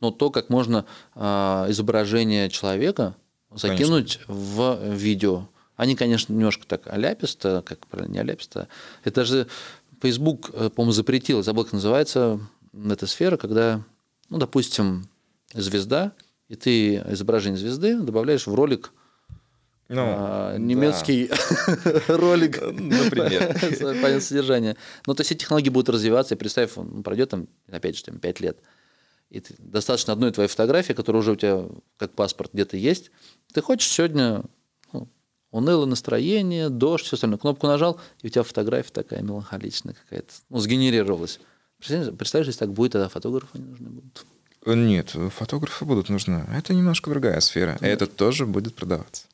Но то, как можно э, изображение человека закинуть конечно. в видео. Они, конечно, немножко так аляписто, как правильно, не аляписто. Это же Facebook, э, по-моему, запретил, забыл, как называется эта сфера, когда, ну, допустим, звезда, и ты изображение звезды добавляешь в ролик Ну, а, да. немецкий *laughs* ролик Например. понятно содержание. Ну, то есть эти технологии будут развиваться, и представь, он пройдет там, опять же, там, 5 лет, и ты- достаточно одной твоей фотографии, которая уже у тебя как паспорт где-то есть. Ты хочешь сегодня ну, унылое настроение, дождь, все остальное. Кнопку нажал, и у тебя фотография такая меланхоличная какая-то, ну, сгенерировалась. Представляешь, представляешь, если так будет, тогда фотографы не нужны будут. Нет, фотографы будут нужны. Это немножко другая сфера. Это тоже будет продаваться.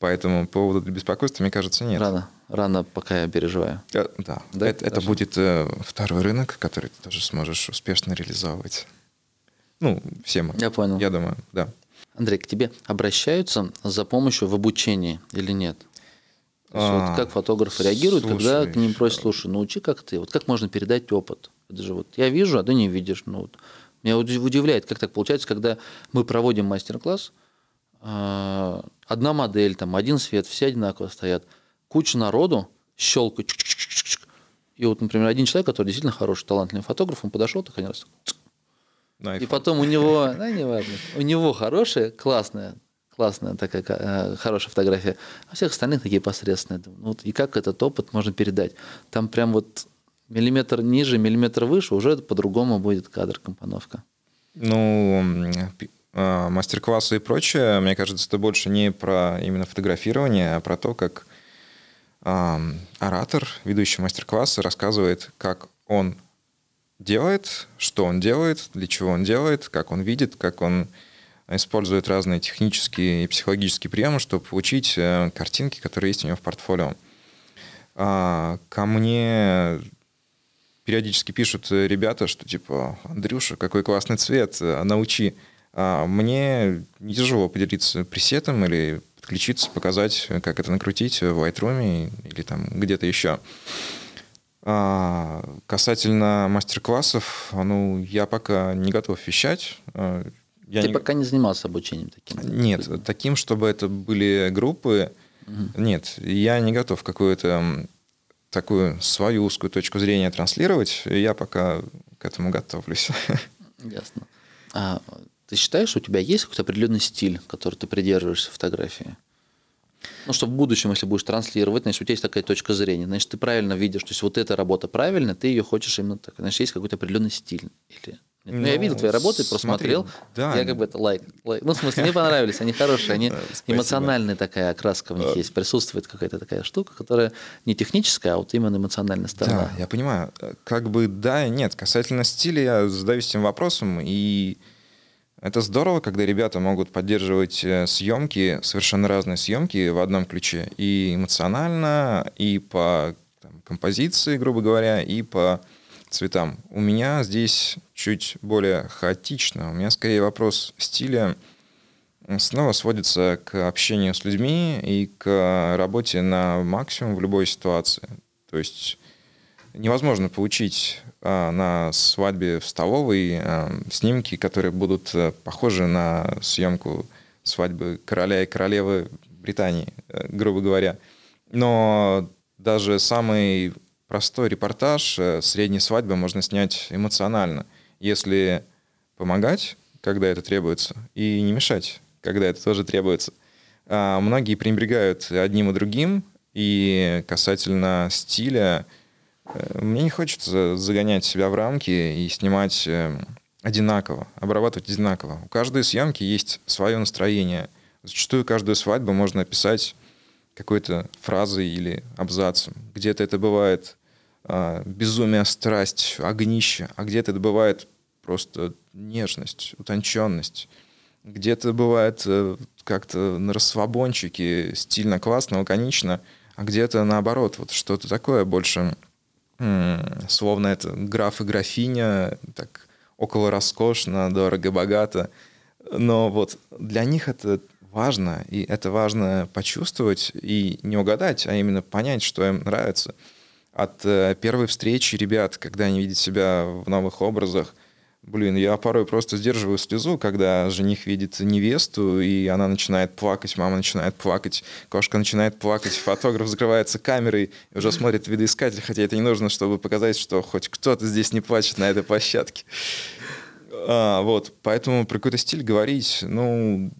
Поэтому по поводу беспокойства, мне кажется, нет. Рано, рано, пока я переживаю. Э, Да, Да? это, это будет э, второй рынок, который ты тоже сможешь успешно реализовывать. Ну, все мы. Я понял. Я думаю, да. Андрей, к тебе обращаются за помощью в обучении или нет? А, вот как фотографы реагируют, когда к ним просят, слушай, научи как ты, вот как можно передать опыт? Это же вот я вижу, а ты не видишь. Ну, вот. Меня уди- удивляет, как так получается, когда мы проводим мастер-класс, а, одна модель, там, один свет, все одинаково стоят, куча народу, чик-чик-чик-чик. и вот, например, один человек, который действительно хороший, талантливый фотограф, он подошел, так один раз, На и потом у него, да, не важно, у него хорошая, классная, классная такая э, хорошая фотография, а всех остальных такие посредственные. Ну вот и как этот опыт можно передать? Там прям вот миллиметр ниже, миллиметр выше, уже по-другому будет кадр, компоновка. Ну, а, мастер-классы и прочее, мне кажется, это больше не про именно фотографирование, а про то, как оратор, ведущий мастер-класса, рассказывает, как он делает, что он делает, для чего он делает, как он видит, как он использует разные технические и психологические приемы, чтобы получить э, картинки, которые есть у него в портфолио. А, ко мне периодически пишут э, ребята, что типа, Андрюша, какой классный цвет, э, научи. А мне не тяжело поделиться пресетом или подключиться, показать, как это накрутить в Lightroom или там где-то еще. А, касательно мастер-классов, ну, я пока не готов вещать. А, Я Ты не- пока не занимался обучением таким? нет, таким, чтобы это были группы, нет, я не готов какую-то такую свою узкую точку зрения транслировать, я пока к этому готовлюсь. *laughs* Ясно. А ты считаешь, у тебя есть какой-то определенный стиль, который ты придерживаешься фотографии? Ну, что в будущем, если будешь транслировать, значит, у тебя есть такая точка зрения, значит, ты правильно видишь, то есть вот эта работа правильная, ты ее хочешь именно так, значит, есть какой-то определенный стиль. Или... Ну, я Ну, видел твои работы, просмотрел, да. я как бы это лайк, лайк. Ну, в смысле, мне понравились, они хорошие, они *laughs* эмоциональная такая окраска в них есть, присутствует какая-то такая штука, которая не техническая, а вот именно эмоциональная сторона. Да, я понимаю. Как бы да и нет. Касательно стиля я задаюсь этим вопросом, и это здорово, когда ребята могут поддерживать э, съемки, совершенно разные съемки в одном ключе. И эмоционально, и по там, композиции, грубо говоря, и по цветам. У меня здесь чуть более хаотично. У меня скорее вопрос стиля снова сводится к общению с людьми и к работе на максимум в любой ситуации. То есть невозможно получить а, на свадьбе в столовой а, снимки, которые будут а, похожи на съемку свадьбы короля и королевы Британии, э, грубо говоря. Но даже самый простой репортаж э, средней свадьбы можно снять эмоционально, если помогать, когда это требуется, и не мешать, когда это тоже требуется. А, Многие пренебрегают одним и другим, и касательно стиля, э, мне не хочется загонять себя в рамки и снимать э, одинаково, обрабатывать одинаково. У каждой съемки есть свое настроение. Зачастую каждую свадьбу можно описать какой-то фразой или абзацем. Где-то это бывает а, безумие, страсть, огнище, а где-то это бывает просто нежность, утонченность. Где-то бывает э, как-то на расслабончике, стильно, классно, лаконично, а где-то наоборот, вот что-то такое больше, словно это граф и графиня, так около роскошно, дорого-богато. Но вот для них это важно, и это важно почувствовать и не угадать, а именно понять, что им нравится. От э, первой встречи ребят, когда они видят себя в новых образах, блин, я порой просто сдерживаю слезу, когда жених видит невесту, и она начинает плакать, мама начинает плакать, кошка начинает плакать, фотограф закрывается камерой и уже смотрит видоискатель, хотя это не нужно, чтобы показать, что хоть кто-то здесь не плачет на этой площадке. А, вот, поэтому про какой-то стиль говорить, ну,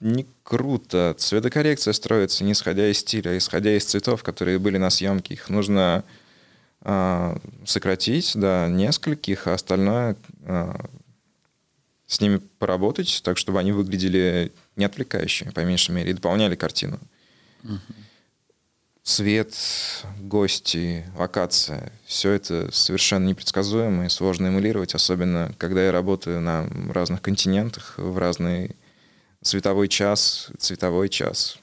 не круто. Цветокоррекция строится не исходя из стиля, а исходя из цветов, которые были на съемке. Их нужно сократить до нескольких, а остальное а, с ними поработать, так чтобы они выглядели не отвлекающими, по меньшей мере, и дополняли картину. Угу. Цвет, гости, локация – все это совершенно непредсказуемо и сложно эмулировать, особенно когда я работаю на разных континентах, в разный цветовой час, цветовой час.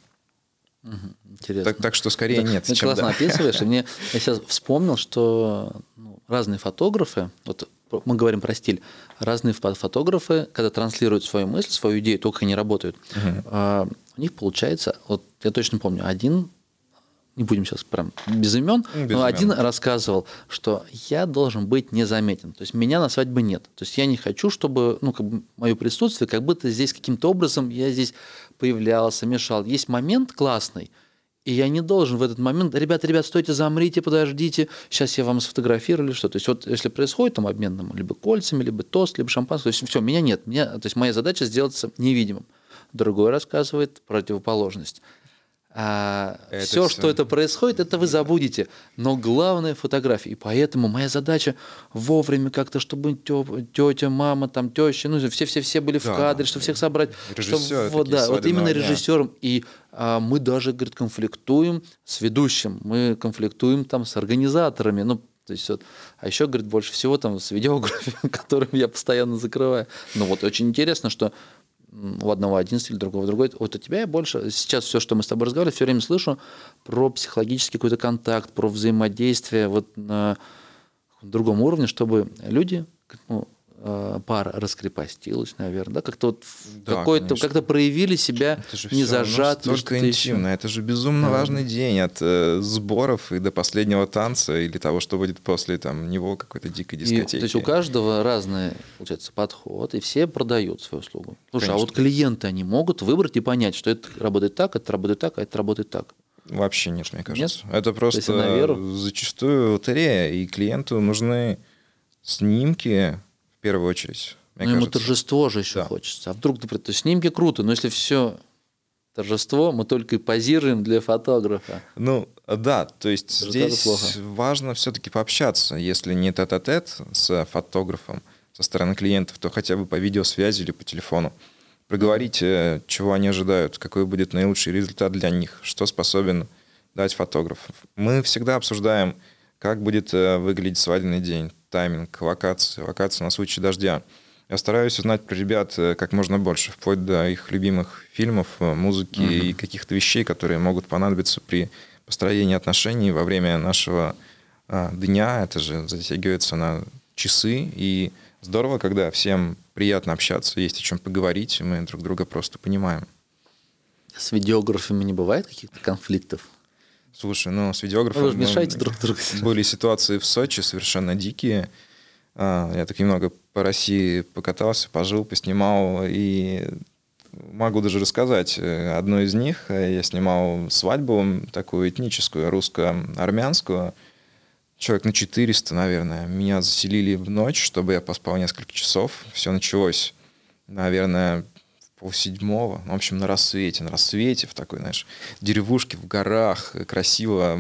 Интересно. Так, так что скорее да, нет. Ты чем классно да. описываешь. И мне я сейчас вспомнил, что ну, разные фотографы, вот мы говорим про стиль, разные фотографы, когда транслируют свою мысль, свою идею, только они работают, угу. а, у них получается, вот я точно помню, один не будем сейчас прям без имен, без но имен. один рассказывал, что я должен быть незаметен. То есть меня на свадьбе нет. То есть я не хочу, чтобы ну, как бы мое присутствие, как будто здесь каким-то образом я здесь появлялся, мешал. Есть момент классный, и я не должен в этот момент, ребята, ребят, стойте, замрите, подождите, сейчас я вам сфотографирую или что. То есть вот если происходит там обмен там, либо кольцами, либо тост, либо шампанское, то есть все, меня нет. Меня, то есть моя задача сделаться невидимым. Другой рассказывает противоположность. А это все, все, что это происходит, это вы забудете. Но главное фотографии. И поэтому моя задача вовремя как-то, чтобы тетя, мама, там, теща, ну, все-все-все были да, в кадре, чтобы всех собрать. Режиссер, вот, да, вот именно режиссером. И а, мы даже, говорит, конфликтуем с ведущим, мы конфликтуем там с организаторами. Ну, то есть вот, а еще, говорит, больше всего там с видеографией, *laughs* которым я постоянно закрываю. Ну вот очень интересно, что у одного один стиль, другого другой. Вот у тебя я больше, сейчас все, что мы с тобой разговаривали, все время слышу про психологический какой-то контакт, про взаимодействие вот на другом уровне, чтобы люди, ну, пара раскрепостилась, наверное, да, как-то вот да, какой-то, как-то проявили себя не зажато. Только интимно, это же безумно да. важный день от э, сборов и до последнего танца или того, что будет после там него какой-то дикой дискотеки. И, то есть у каждого разный, получается, подход, и все продают свою услугу. Слушай, Конечно. а вот клиенты, они могут выбрать и понять, что это работает так, это работает так, а это работает так. Вообще нет, мне кажется. Нет? Это просто зачастую лотерея, и клиенту нужны снимки, первую очередь. Мне ну, ему торжество же еще да. хочется. А вдруг, например, то снимки круто, но если все торжество, мы только и позируем для фотографа. Ну, да, то есть здесь плохо. важно все-таки пообщаться. Если не тет-а-тет с фотографом со стороны клиентов, то хотя бы по видеосвязи или по телефону. Проговорить, э, чего они ожидают, какой будет наилучший результат для них, что способен дать фотограф. Мы всегда обсуждаем, как будет э, выглядеть свадебный день тайминг, локации, локации на случай дождя. Я стараюсь узнать про ребят э, как можно больше, вплоть до их любимых фильмов, э, музыки mm-hmm. и каких-то вещей, которые могут понадобиться при построении отношений во время нашего а, дня. Это же затягивается на часы. И здорово, когда всем приятно общаться, есть о чем поговорить, и мы друг друга просто понимаем. С видеографами не бывает каких-то конфликтов? Слушай, ну, с видеографом... Вы мешаете друг другу. *laughs* Были ситуации в Сочи совершенно дикие. А, я так немного по России покатался, пожил, поснимал, и могу даже рассказать. Одну из них я снимал свадьбу, такую этническую, русско-армянскую. Человек на 400, наверное. Меня заселили в ночь, чтобы я поспал несколько часов. Все началось, наверное, полседьмого, в общем, на рассвете, на рассвете в такой, знаешь, деревушке в горах, красиво,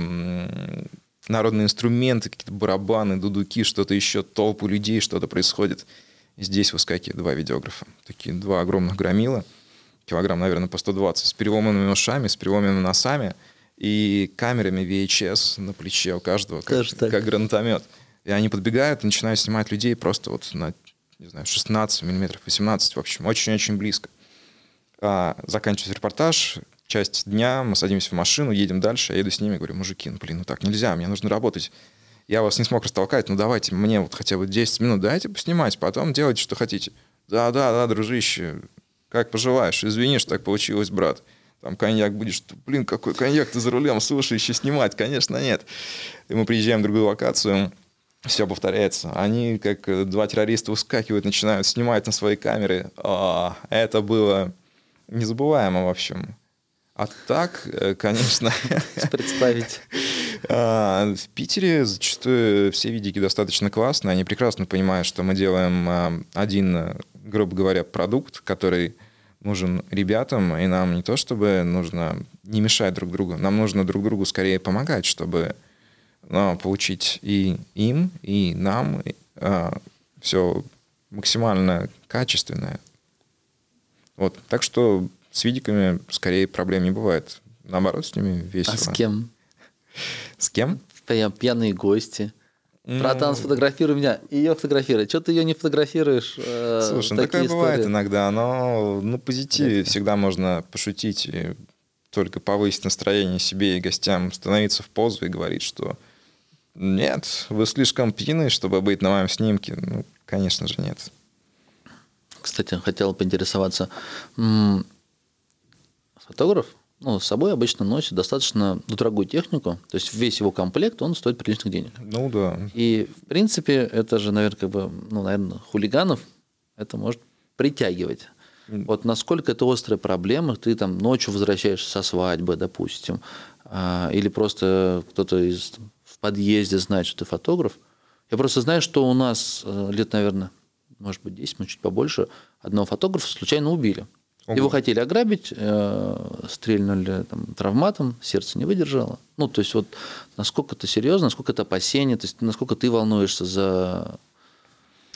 народные инструменты, какие-то барабаны, дудуки, что-то еще, толпу людей, что-то происходит. И здесь выскакивают два видеографа, такие два огромных громила, килограмм, наверное, по 120, с переломанными ушами, с переломанными носами и камерами VHS на плече у каждого, как, как гранатомет. И они подбегают и начинают снимать людей просто вот на, не знаю, 16 миллиметров, 18, в общем, очень-очень близко. А, заканчивается репортаж, часть дня, мы садимся в машину, едем дальше, я еду с ними, говорю, мужики, ну блин, ну так нельзя, мне нужно работать. Я вас не смог растолкать, ну давайте мне вот хотя бы 10 минут дайте поснимать, потом делайте, что хотите. Да, да, да, дружище, как поживаешь? Извини, что так получилось, брат. Там коньяк будешь, блин, какой коньяк ты за рулем, слушай, еще снимать, конечно, нет. И мы приезжаем в другую локацию, все повторяется. Они, как два террориста, ускакивают, начинают снимать на свои камеры. А, это было незабываемо, в общем. А так, э, конечно... Представить. *laughs* А, В Питере зачастую все видики достаточно классные. Они прекрасно понимают, что мы делаем а, один, а, грубо говоря, продукт, который нужен ребятам, и нам не то чтобы нужно не мешать друг другу, нам нужно друг другу скорее помогать, чтобы ну, получить и им, и нам все максимально качественное. Вот. Так что с видиками скорее проблем не бывает. Наоборот, с ними весело. А с кем? С кем? Пья- Пьяные гости. Братан, сфотографируй меня. Ее фотографируй. Что ты ее не фотографируешь? Э, Слушай, ну, такое бывает иногда, но на позитиве всегда можно пошутить и только повысить настроение себе и гостям, становиться в позу и говорить, что нет, вы слишком пьяны, чтобы быть на моем снимке. Ну, конечно же, нет. Кстати, хотел поинтересоваться. Фотограф ну, с собой обычно носит достаточно дорогую технику, то есть весь его комплект, он стоит приличных денег. Ну да. И, в принципе, это же, наверное, как бы, ну, наверное, хулиганов это может притягивать. Вот насколько это острая проблема, ты там ночью возвращаешься со свадьбы, допустим, а, или просто кто-то из, в подъезде знает, что ты фотограф. Я просто знаю, что у нас э, лет, наверное, может быть, 10, может, чуть побольше, одного фотографа случайно убили. Ого. Его хотели ограбить, э, стрельнули там, травматом, сердце не выдержало. Ну, то есть вот насколько это серьезно, насколько это опасение, то есть насколько ты волнуешься за,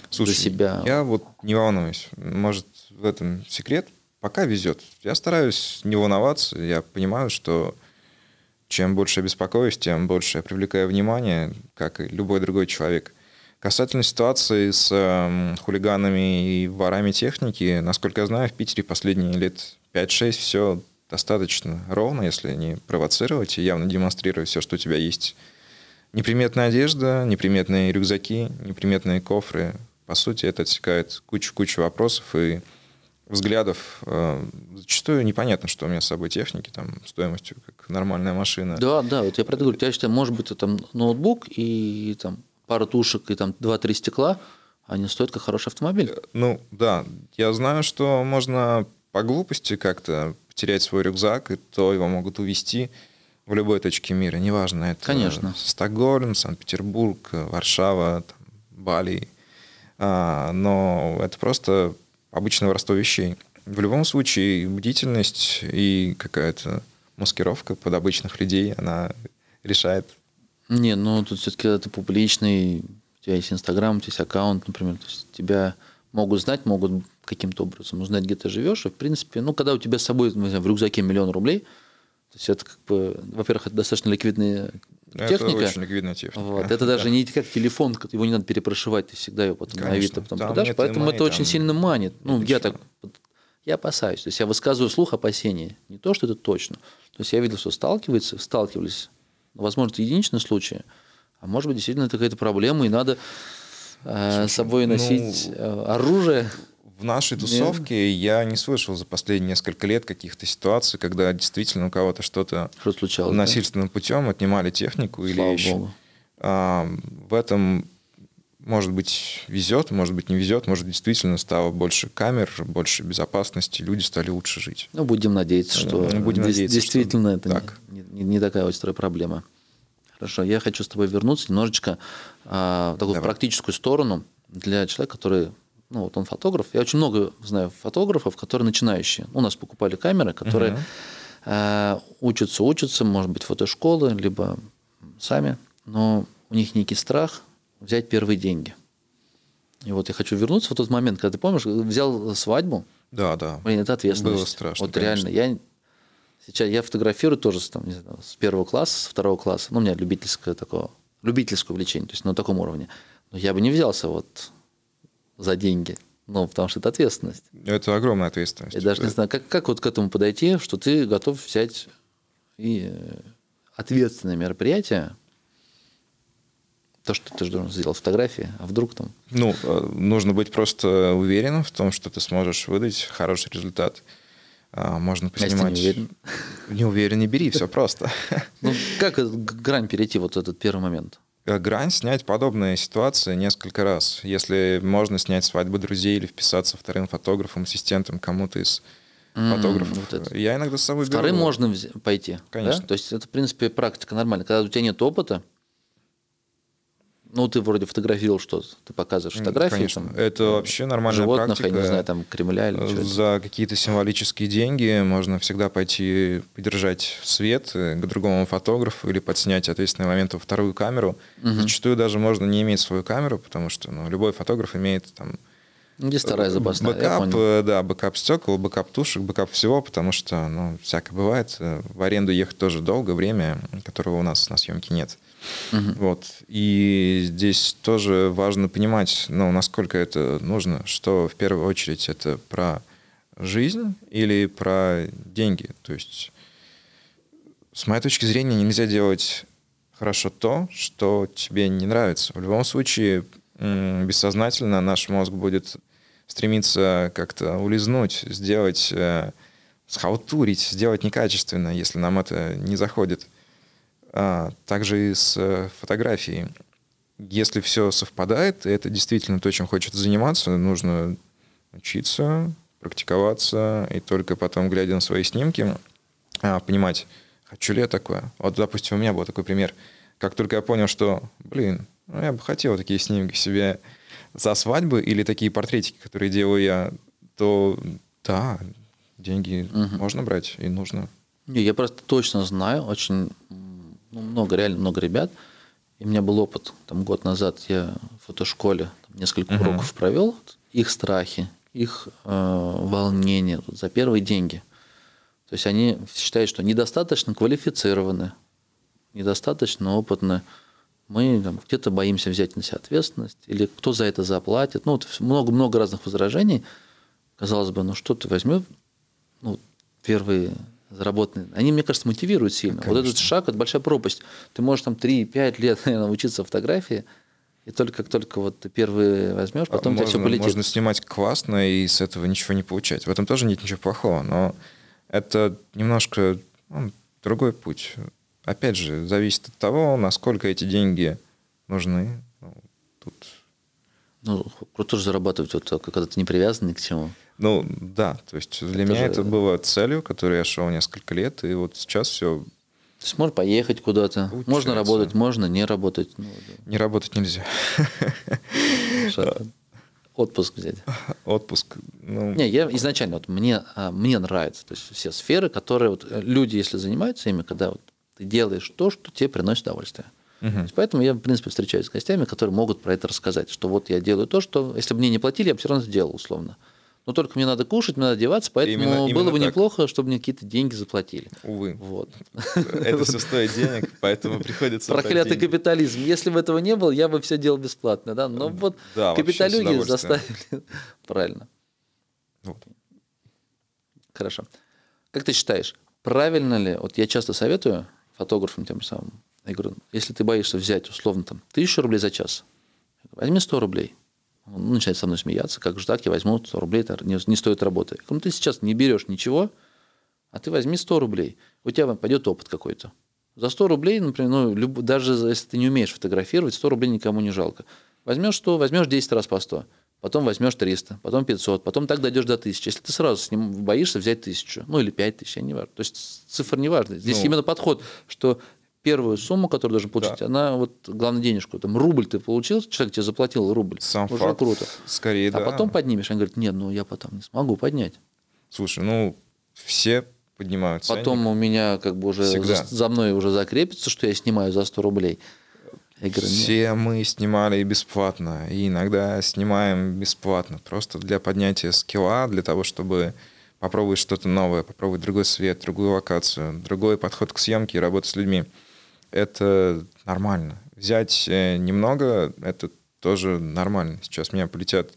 Слушай, за себя. я вот не волнуюсь. Может, в этом секрет? Пока везет. Я стараюсь не волноваться. Я понимаю, что чем больше я беспокоюсь, тем больше я привлекаю внимание, как и любой другой человек. Касательно ситуации с эм, хулиганами и ворами техники, насколько я знаю, в Питере последние лет 5-6 все достаточно ровно, если не провоцировать и явно демонстрировать все, что у тебя есть. Неприметная одежда, неприметные рюкзаки, неприметные кофры. По сути, это отсекает кучу-кучу вопросов и взглядов. Э, Зачастую непонятно, что у меня с собой техники, там, стоимостью, как нормальная машина. Да, да, вот я про это говорю. У тебя, считай, может быть, это там ноутбук и там пара тушек и там 2-3 стекла, они стоят как хороший автомобиль. Ну, да, я знаю, что можно по глупости как-то потерять свой рюкзак, и то его могут увезти в любой точке мира, неважно, это Конечно. Стокгольм, Санкт-Петербург, Варшава, там, Бали, А, но это просто обычное воровство вещей. В любом случае, бдительность и какая-то маскировка под обычных людей, она решает. Не, ну тут все-таки это публичный, у тебя есть Инстаграм, у тебя есть аккаунт, например, то есть тебя могут знать, могут каким-то образом узнать, где ты живешь, и в принципе, ну, когда у тебя с собой знаю, в рюкзаке миллион рублей, то есть это как бы, во-первых, это достаточно ликвидная техника. Это очень ликвидная техника. Вот. Это даже не как телефон, его не надо перепрошивать, ты всегда его потом на Конечно. Авито потом Там продашь, поэтому EMI, это очень сильно манит. Ну, я так, я опасаюсь, то есть я высказываю слух опасения, не то, что это точно. То есть я видел, что сталкиваются, сталкивались, возможно, это единичные случаи, а может быть, действительно это какая-то проблема, и надо э, с собой ну, носить э, оружие. В нашей тусовке я не слышал за последние несколько лет каких-то ситуаций, когда действительно у кого-то что-то Что случалось? да? насильственным путем отнимали технику или Слава еще. богу. А, в этом, может быть, везет, может быть, не везет, может, действительно стало больше камер, больше безопасности, люди стали лучше жить. Ну, будем надеяться, что Ну, будем дес- надеяться, действительно что это так. Не, не- не такая острая проблема. Хорошо, я хочу с тобой вернуться немножечко а, в такую Давай. практическую сторону для человека, который, ну, вот он фотограф. Я очень много знаю фотографов, которые начинающие. У нас покупали камеры, которые а, учатся, учатся, может быть, фотошколы, либо сами, но у них некий страх взять первые деньги. И вот я хочу вернуться в тот момент, когда ты помнишь, взял свадьбу, Да, да. Блин, это ответственность. Было страшно, Вот конечно. реально, я сейчас я фотографирую тоже там, не знаю, с первого класса, с второго класса. Ну, у меня любительское такое, любительское увлечение, то есть на таком уровне. Но я бы не взялся вот за деньги. Ну, потому что это ответственность. Это огромная ответственность. Я даже не знаю, как, как вот к этому подойти, что ты готов взять и э, ответственное мероприятие, то, что ты же должен сделать фотографии, а вдруг там... Ну, э, нужно быть просто уверенным в том, что ты сможешь выдать хороший результат. А, Можно А если поснимать... не уверен? Не уверен, не бери, все просто. *laughs* Ну, как э, грань перейти вот этот первый момент? Э, Грань снять подобные ситуации несколько раз. Если можно снять свадьбу друзей или вписаться вторым фотографом, ассистентом кому-то из М, фотографов. вот это. Я иногда с собой Вторым беру. можно пойти. да? Конечно. То есть это, в принципе, практика нормальная. Когда у тебя нет опыта, ну, ты вроде фотографировал что-то, ты показываешь фотографии. конечно. там, Это вообще нормальная животных, практика. я не знаю, там Кремля или что За какие-то символические деньги можно всегда пойти подержать свет э, к другому фотографу или подснять ответственный момент во вторую камеру. Зачастую даже можно не иметь свою камеру, потому что ну, любой фотограф имеет там Ну, Здесь вторая запасная, бэкап, э, да, бэкап стекол, бэкап тушек, бэкап всего, потому что, ну, всякое бывает. Э, В аренду ехать тоже долго, время, которого у нас на съемке нет. Вот. И здесь тоже важно понимать, ну, насколько это нужно, что в первую очередь это про жизнь или про деньги. То есть, с моей точки зрения, нельзя делать хорошо то, что тебе не нравится. В любом случае, бессознательно наш мозг будет стремиться как-то улизнуть, сделать, э, схалтурить, сделать некачественно, если нам это не заходит. А, также и с э, фотографией. Если все совпадает, это действительно то, чем хочется заниматься, нужно учиться, практиковаться, и только потом, глядя на свои снимки, а, понимать, хочу ли я такое. Вот, допустим, у меня был такой пример. Как только я понял, что, блин, ну, я бы хотел такие снимки себе за свадьбы или такие портретики, которые делаю я, то да, деньги можно брать и нужно. Не, я просто точно знаю, очень ну, много, реально много ребят. И у меня был опыт, там год назад я в фотошколе там, несколько Мгм. уроков провел, их страхи, их э, волнения вот, за первые деньги. То есть они считают, что недостаточно квалифицированы, недостаточно опытны. Мы там, где-то боимся взять на себя ответственность, или кто за это заплатит. Ну, вот много-много разных возражений. Казалось бы, ну что ты возьмешь, ну, первые заработанные, они, мне кажется, мотивируют сильно. Вот этот Конечно. шаг – это большая пропасть. Ты можешь там 3-5 лет *laughs* наверное, учиться фотографии, и только как только вот ты первые возьмешь, потом у тебя все можно, полетит. можно снимать классно и с этого ничего не получать. В этом тоже нет ничего плохого, но это немножко ну, другой путь. Опять же, зависит от того, насколько эти деньги нужны. Ну, тут, Ну, круто же зарабатывать, вот, когда ты не привязан ни к чему. ну да, то есть для Это меня же- это было целью, которой я шел несколько лет, и вот сейчас все То есть можно поехать куда-то, Получается. можно работать, можно не работать. Ну, не работать нельзя. отпуск взять. Отпуск. Ну, Не, я изначально, вот мне, а, мне нравится, то есть все сферы, которые вот э, люди, если занимаются ими, когда вот ты делаешь то, что тебе приносит удовольствие. Есть поэтому я, в принципе, встречаюсь с гостями, которые могут про это рассказать, что вот я делаю то, что, если бы мне не платили, я бы все равно сделал, условно. Но только мне надо кушать, мне надо одеваться, поэтому Именно- именно было бы так. неплохо, чтобы мне какие-то деньги заплатили. увы. Вот. Это все стоит денег, поэтому приходится... Проклятый капитализм. Если бы этого не было, я бы все делал бесплатно, да. Но вот Да, капиталюги заставили. *laughs* Правильно. Вот. Хорошо. Как ты считаешь, правильно ли, вот я часто советую фотографам тем самым, я говорю, если ты боишься взять условно там тысячу рублей за час, возьми 100 рублей. Он начинает со мной смеяться, как же так, я возьму 100 рублей, это не, не стоит работы. Я говорю, ну ты сейчас не берешь ничего, а ты возьми 100 рублей, у тебя пойдет опыт какой-то. За 100 рублей, например, ну, люб- даже если ты не умеешь фотографировать, 100 рублей никому не жалко. Возьмешь 100, возьмешь 10 раз по 100, потом возьмешь 300, потом 500, потом так дойдешь до 1000. Если ты сразу с ним боишься взять 1000, ну или 5000, я не важно. То есть цифра не важна. Здесь Ну. именно подход, что первую сумму, которую должен получить, Да. она вот, главное, денежку. Там рубль ты получил, человек тебе заплатил рубль. Сам Уже факт. круто. Скорее, А да. потом поднимешь. Он говорит, нет, ну я потом не смогу поднять. Слушай, ну, все поднимают ценник. Потом у меня как бы уже Всегда. за, за мной уже закрепится, что я снимаю за 100 рублей. Я говорю, нет. Все мы снимали бесплатно, и иногда снимаем бесплатно, просто для поднятия скилла, для того, чтобы попробовать что-то новое, попробовать другой свет, другую локацию, другой подход к съемке и работать с людьми. Это нормально. Взять э, немного, это тоже нормально. Сейчас у меня полетят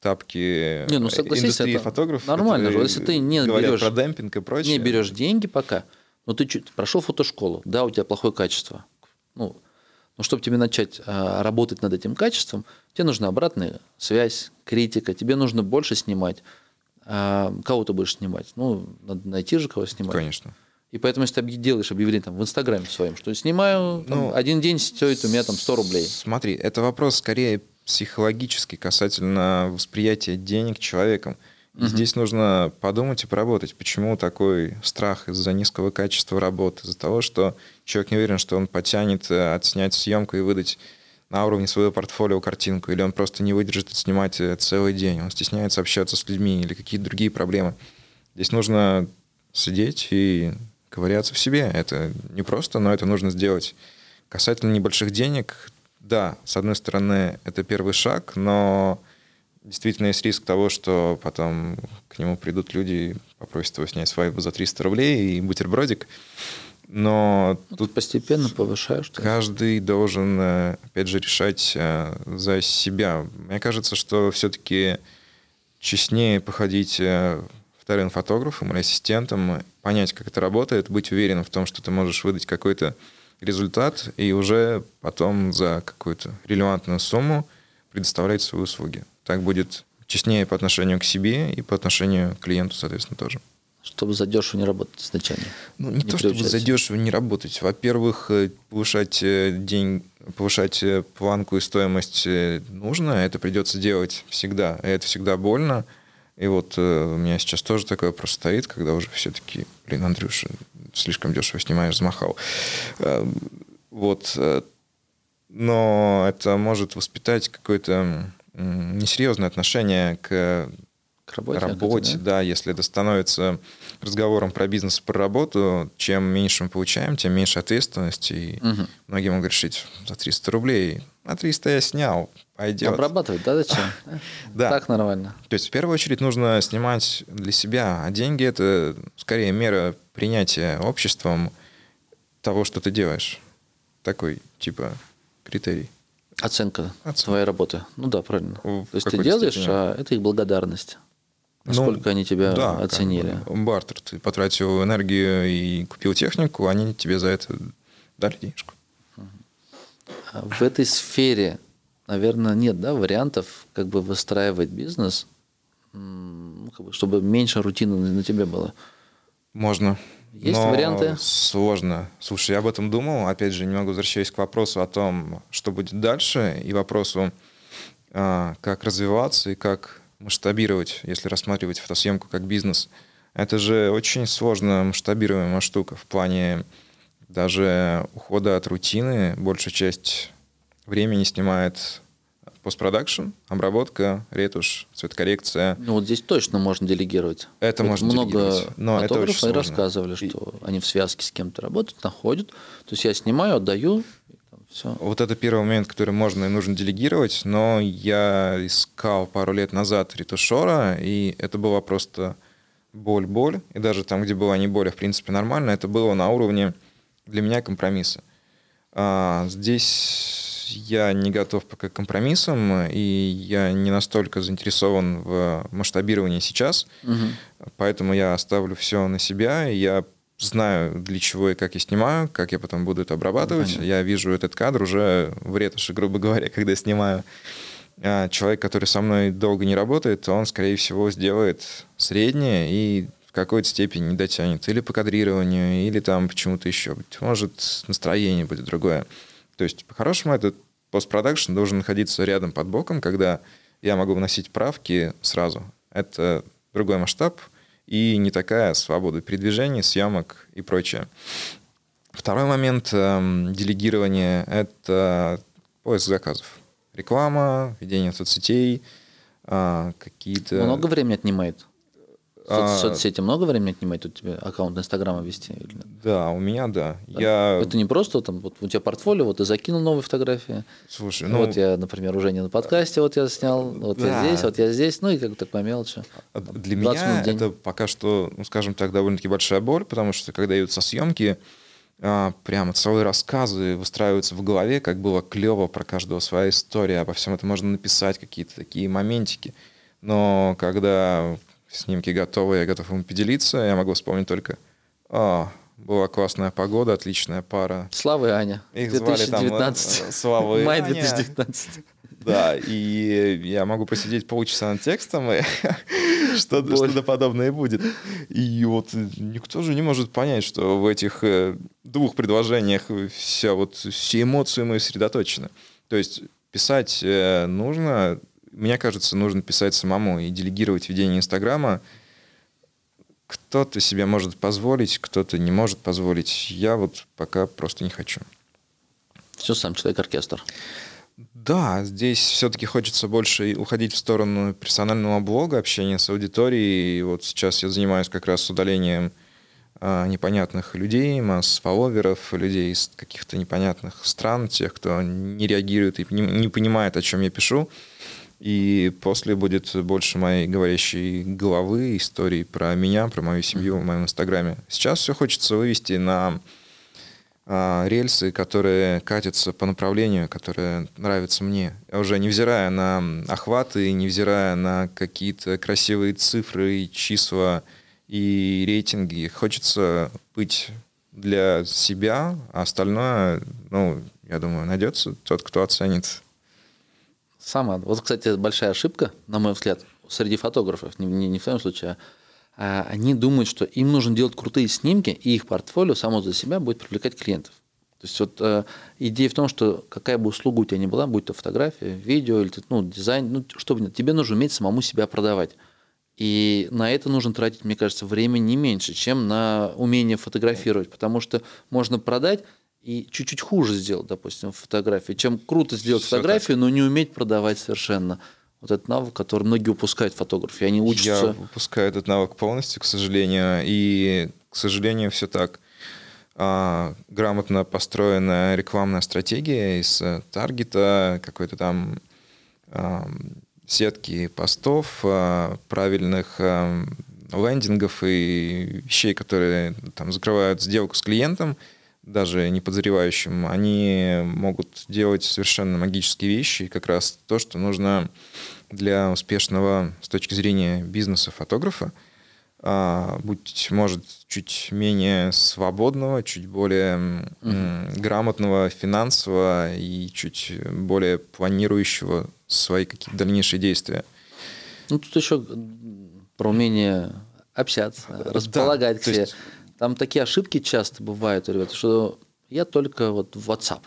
тапки Не, ну, э, индустрии это фотографов. нормально же. Если ты не берешь- про демпинг и прочее. не берешь деньги пока, но ты чуть прошел фотошколу, да, у тебя плохое качество. Ну, но чтобы тебе начать а, работать над этим качеством, тебе нужна обратная связь, критика, тебе нужно больше снимать. А, кого ты будешь снимать? Ну, надо найти же, кого снимать. Конечно. И поэтому, если ты делаешь объявление там, в Инстаграме своем, что снимаю, там, Ну, один день стоит у меня там 100 рублей. Смотри, это вопрос скорее психологический касательно восприятия денег человеком. И здесь нужно подумать и поработать, почему такой страх из-за низкого качества работы, из-за того, что человек не уверен, что он потянет э, отснять съемку и выдать на уровне своего портфолио картинку, или он просто не выдержит снимать э, целый день, он стесняется общаться с людьми или какие-то другие проблемы. Здесь нужно сидеть и ковыряться в себе. Это не просто, но это нужно сделать. Касательно небольших денег, да, с одной стороны, это первый шаг, но действительно есть риск того, что потом к нему придут люди и попросят его снять свадьбу за 300 рублей и бутербродик. Но ну, тут постепенно повышаешь. Каждый должен, э, опять же, решать э, за себя. Мне кажется, что все-таки честнее походить э, вторым фотографом или ассистентом, понять, как это работает, быть уверенным в том, что ты можешь выдать какой-то результат и уже потом за какую-то релевантную сумму предоставлять свои услуги. Так будет честнее по отношению к себе и по отношению к клиенту, соответственно, тоже. Чтобы задешево не работать изначально. Ну, не, не то, чтобы задешево не работать. Во-первых, э, повышать э, день, повышать э, планку и стоимость нужно. Это придется делать всегда. И это всегда больно. И вот у меня сейчас тоже такой вопрос стоит, когда уже все-таки, блин, Андрюша, слишком дешево снимаешь, замахал. Вот. Но это может воспитать какой-то несерьезное отношение к, к работе, работе это, да? да, если это становится разговором про бизнес, про работу, чем меньше мы получаем, тем меньше ответственности. И угу. многие могут решить за 300 рублей. А 300 я снял, пойдет. Обрабатывать, да, зачем? *laughs* Да. Так нормально. То есть, в первую очередь, нужно снимать для себя, а деньги – это скорее мера принятия обществом того, что ты делаешь. Такой, типа, критерий. Оценка, Оценка твоей работы. Ну да, правильно. В То есть ты делаешь, степени. а это их благодарность. Насколько ну, они тебя да, оценили. Как бы, бартер. Ты потратил энергию и купил технику, они тебе за это дали денежку. А в этой сфере, наверное, нет да, вариантов как бы выстраивать бизнес, чтобы меньше рутины на тебе было. Можно. Есть Но варианты? Сложно. Слушай, я об этом думал. Опять же, немного возвращаясь к вопросу о том, что будет дальше, и вопросу, а, как развиваться и как масштабировать, если рассматривать фотосъемку как бизнес. Это же очень сложно масштабируемая штука в плане даже ухода от рутины. Большая часть времени снимает постпродакшн, обработка, ретушь, цветокоррекция. Ну вот здесь точно можно делегировать. Это вот можно много делегировать, но это очень сложно. рассказывали, что и... они в связке с кем-то работают, находят. То есть я снимаю, отдаю, все. Вот это первый момент, который можно и нужно делегировать, но я искал пару лет назад ретушера, и это была просто боль-боль, и даже там, где была не боль, а в принципе нормально, это было на уровне для меня компромисса. А, здесь я не готов пока к компромиссам, и я не настолько заинтересован в масштабировании сейчас, угу. поэтому я оставлю все на себя, и я знаю, для чего и как я снимаю, как я потом буду это обрабатывать. Понятно. Я вижу этот кадр уже в ретуши, грубо говоря, *laughs* когда я снимаю. А человек, который со мной долго не работает, он, скорее всего, сделает среднее и в какой-то степени не дотянет. Или по кадрированию, или там почему-то еще. Может, настроение будет другое. То есть, по-хорошему, этот постпродакшн должен находиться рядом под боком, когда я могу вносить правки сразу. Это другой масштаб и не такая свобода передвижений, съемок и прочее. Второй момент э, делегирования – это поиск заказов. Реклама, ведение соцсетей, э, какие-то… Много времени отнимает? А, соцсети много времени отнимает у тебя аккаунт Инстаграма вести? Или Да, у меня да. да. Я... Это не просто там, вот у тебя портфолио, вот ты закинул новые фотографии. Слушай, ну... Вот я, например, уже не на подкасте, вот я снял, вот да. я здесь, вот я здесь, ну и как-то по мелочи. А для меня это пока что, ну, скажем так, довольно-таки большая боль, потому что когда идут со съемки, а, прямо целые рассказы выстраиваются в голове, как было клево про каждого своя история, обо всем это можно написать, какие-то такие моментики. Но когда снимки готовы, я готов им поделиться. Я могу вспомнить только, а, была классная погода, отличная пара. Слава и Аня. Их 2019. звали там Слава и Май 2019. Да, и я могу посидеть полчаса над текстом, и *laughs* что-то, что подобное будет. И вот никто же не может понять, что в этих э, двух предложениях вся вот все эмоции мои сосредоточены. То есть писать э, нужно, мне кажется, нужно писать самому и делегировать ведение Инстаграма. Кто-то себе может позволить, кто-то не может позволить. Я вот пока просто не хочу. Все сам человек-оркестр. Да, здесь все-таки хочется больше уходить в сторону персонального блога, общения с аудиторией. И вот сейчас я занимаюсь как раз удалением а, непонятных людей, масс-фолловеров, людей из каких-то непонятных стран, тех, кто не реагирует и не, не понимает, о чем я пишу. И после будет больше моей говорящей головы, истории про меня, про мою семью в моем инстаграме. Сейчас все хочется вывести на а, рельсы, которые катятся по направлению, которое нравится мне. Уже невзирая на охваты, невзирая на какие-то красивые цифры и числа и рейтинги, хочется быть для себя, а остальное, ну, я думаю, найдется тот, кто оценит Самое. Вот, кстати, большая ошибка, на мой взгляд, среди фотографов, не, не, не в твоем случае, а, а они думают, что им нужно делать крутые снимки, и их портфолио само за себя будет привлекать клиентов. То есть вот э, идея в том, что какая бы услуга у тебя ни была, будь то фотография, видео или ну, дизайн, ну, чтобы тебе нужно уметь самому себя продавать. И на это нужно тратить, мне кажется, время не меньше, чем на умение фотографировать, потому что можно продать и чуть-чуть хуже сделать, допустим, фотографии, чем круто сделать Все фотографию, так. но не уметь продавать совершенно. Вот этот навык, который многие упускают фотографии. Они учатся... Я упускаю этот навык полностью, к сожалению. И, к сожалению, все так. А, грамотно построенная рекламная стратегия из э, таргета, какой-то там а, сетки постов, а, правильных а, лендингов и вещей, которые там закрывают сделку с клиентом – даже не подозревающим, они могут делать совершенно магические вещи, как раз то, что нужно для успешного с точки зрения бизнеса фотографа, а, быть может чуть менее свободного, чуть более mm-hmm. грамотного финансово и чуть более планирующего свои какие-то дальнейшие действия. Ну, тут еще про умение общаться, располагать да, к себе. Есть там такие ошибки часто бывают, ребята, что я только вот в WhatsApp.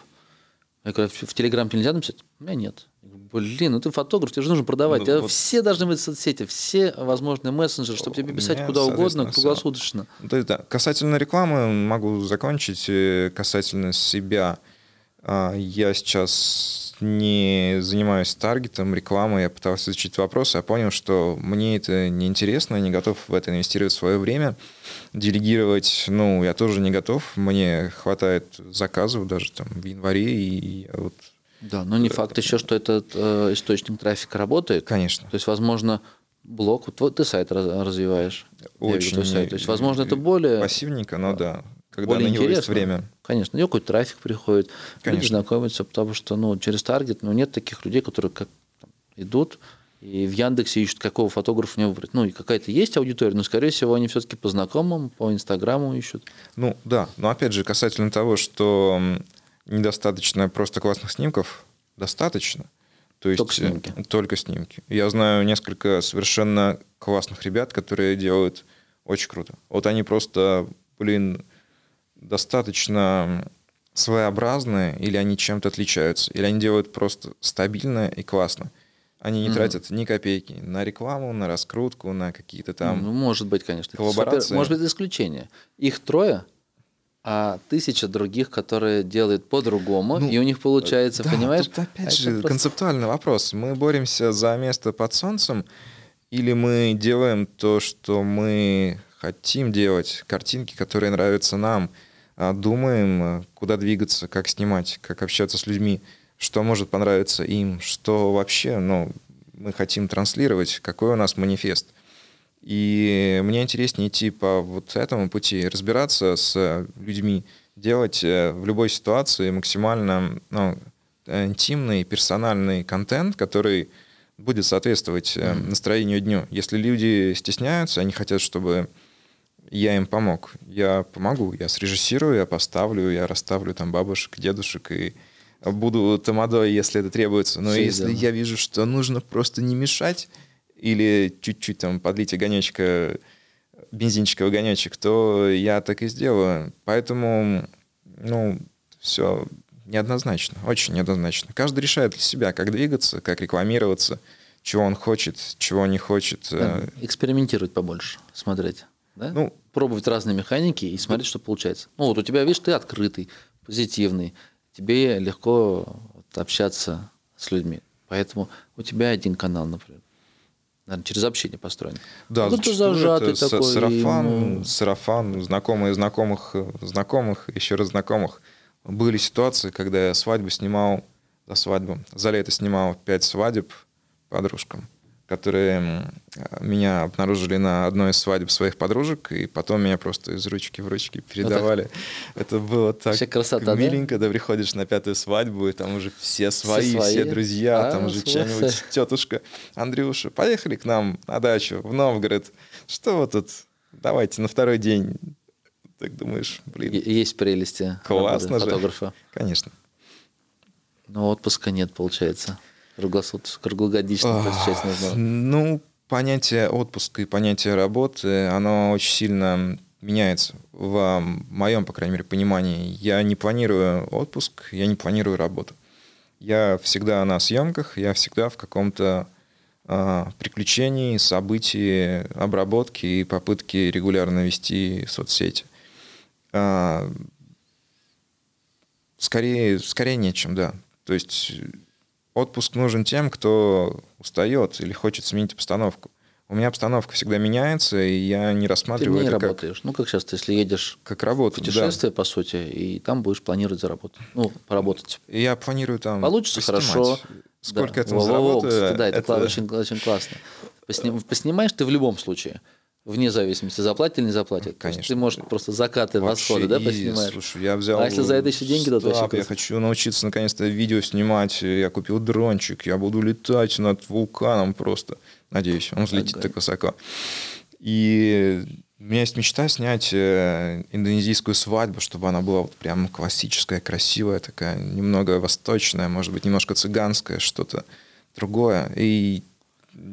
Я говорю, в Telegram нельзя написать? У меня нет. Блин, ну ты фотограф, тебе же нужно продавать. Ну, вот... Все должны быть в соцсети, все возможные мессенджеры, чтобы тебе писать куда угодно, круглосуточно. Да, да. Касательно рекламы могу закончить. Э, касательно себя. А, я сейчас не занимаюсь таргетом, рекламой. Я пытался изучить вопросы, я понял, что мне это неинтересно, я не готов в это инвестировать свое время делегировать, ну, я тоже не готов. Мне хватает заказов даже там в январе, и вот... Да, но не факт еще, что этот э, источник трафика работает. Конечно. То есть, возможно, блог, вот ты сайт развиваешь. Очень. Вижу, сайт. То есть, возможно, это более... Пассивненько, но да. Когда более на него интересно. есть время. Конечно, на него какой-то трафик приходит, Конечно. люди знакомятся, потому что ну, через таргет ну, нет таких людей, которые как там, идут, и в Яндексе ищут, какого фотографа не выбрать. Ну, и какая-то есть аудитория, но, скорее всего, они все-таки по знакомым, по Инстаграму ищут. Ну, да. Но, опять же, касательно того, что недостаточно просто классных снимков, достаточно. То есть только снимки. Только снимки. Я знаю несколько совершенно классных ребят, которые делают очень круто. Вот они просто, блин, достаточно своеобразные, или они чем-то отличаются, или они делают просто стабильно и классно. Они не mm. тратят ни копейки на рекламу, на раскрутку, на какие-то там. Ну, может быть, конечно. Коллаборации. Может быть, исключение. Их трое, а тысяча других, которые делают по-другому, ну, и у них получается, да, понимаешь? Тут опять а же просто... концептуальный вопрос. Мы боремся за место под солнцем, или мы делаем то, что мы хотим делать, картинки, которые нравятся нам, думаем, куда двигаться, как снимать, как общаться с людьми что может понравиться им, что вообще ну, мы хотим транслировать, какой у нас манифест. И мне интереснее идти по вот этому пути, разбираться с людьми, делать э, в любой ситуации максимально ну, интимный, персональный контент, который будет соответствовать настроению дню. Если люди стесняются, они хотят, чтобы я им помог. Я помогу, я срежиссирую, я поставлю, я расставлю там бабушек, дедушек и буду тамадой, если это требуется. Но Все если сделано. я вижу, что нужно просто не мешать или чуть-чуть там подлить огонечка, бензинчика в огонечек, то я так и сделаю. Поэтому, ну, все неоднозначно, очень неоднозначно. Каждый решает для себя, как двигаться, как рекламироваться, чего он хочет, чего не хочет. Э, Экспериментировать побольше, смотреть. Да? Ну, Пробовать разные механики и смотреть, что получается. Ну, вот у тебя, видишь, ты открытый, позитивный, тебе легко общаться с людьми. Поэтому у тебя один канал, например. Наверное, через общение построен. Да, Ну, ты зачастую зажатый это такой. сарафан, ему- сарафан, знакомые знакомых, знакомых, еще раз знакомых. Были ситуации, когда я свадьбу снимал за свадьбу. За лето снимал пять свадеб подружкам, которые э, меня обнаружили на одной из свадеб своих подружек, и потом меня просто из ручки в ручки передавали. Это было так Вообще красота, миленько, да? приходишь на пятую свадьбу, и там уже все свои, все, свои? друзья, А, там уже чья-нибудь *laughs* тетушка, Андрюша, поехали к нам на дачу в Новгород. Что вы тут? Давайте на второй день. Так думаешь, блин, Есть прелести классно же. фотографа. Конечно. Но отпуска нет, получается. Круглосуточно, круглогодично посещать нужно. Ну, понятие отпуска и понятие работы, оно очень сильно меняется. В моем, по крайней мере, понимании. Я не планирую отпуск, я не планирую работу. Я всегда на съемках, я всегда в каком-то а, приключении, событии, обработки и попытки регулярно вести соцсети. А, скорее, скорее нечем, да. То есть отпуск нужен тем, кто устает или хочет сменить обстановку. У меня обстановка всегда меняется, и я не Ты рассматриваю не это как, работаешь. Ну, как сейчас, ты, если едешь как в работу. да. путешествие, по сути, и там будешь планировать заработать. Ну, поработать. Я планирую там Получится поснимать. хорошо. Сколько Да. я там Во-во-во, заработаю, кстати, да, это, это- очень, очень классно. Посни- Поснимаешь ты в любом случае. Вне зависимости, заплатят или не заплатят. То Конечно. Ты, можешь просто закаты, Вообще восходы, да, поснимаешь. Слушай, я взял... А если за это еще деньги дадут, вообще стап, я хочу научиться наконец-то видео снимать. Я купил дрончик, я буду летать над вулканом просто. Надеюсь, он взлетит Огонь. так высоко. И у меня есть мечта снять э, индонезийскую свадьбу, чтобы она была вот прям классическая, красивая, такая, немного восточная, может быть, немножко цыганская, что-то другое. И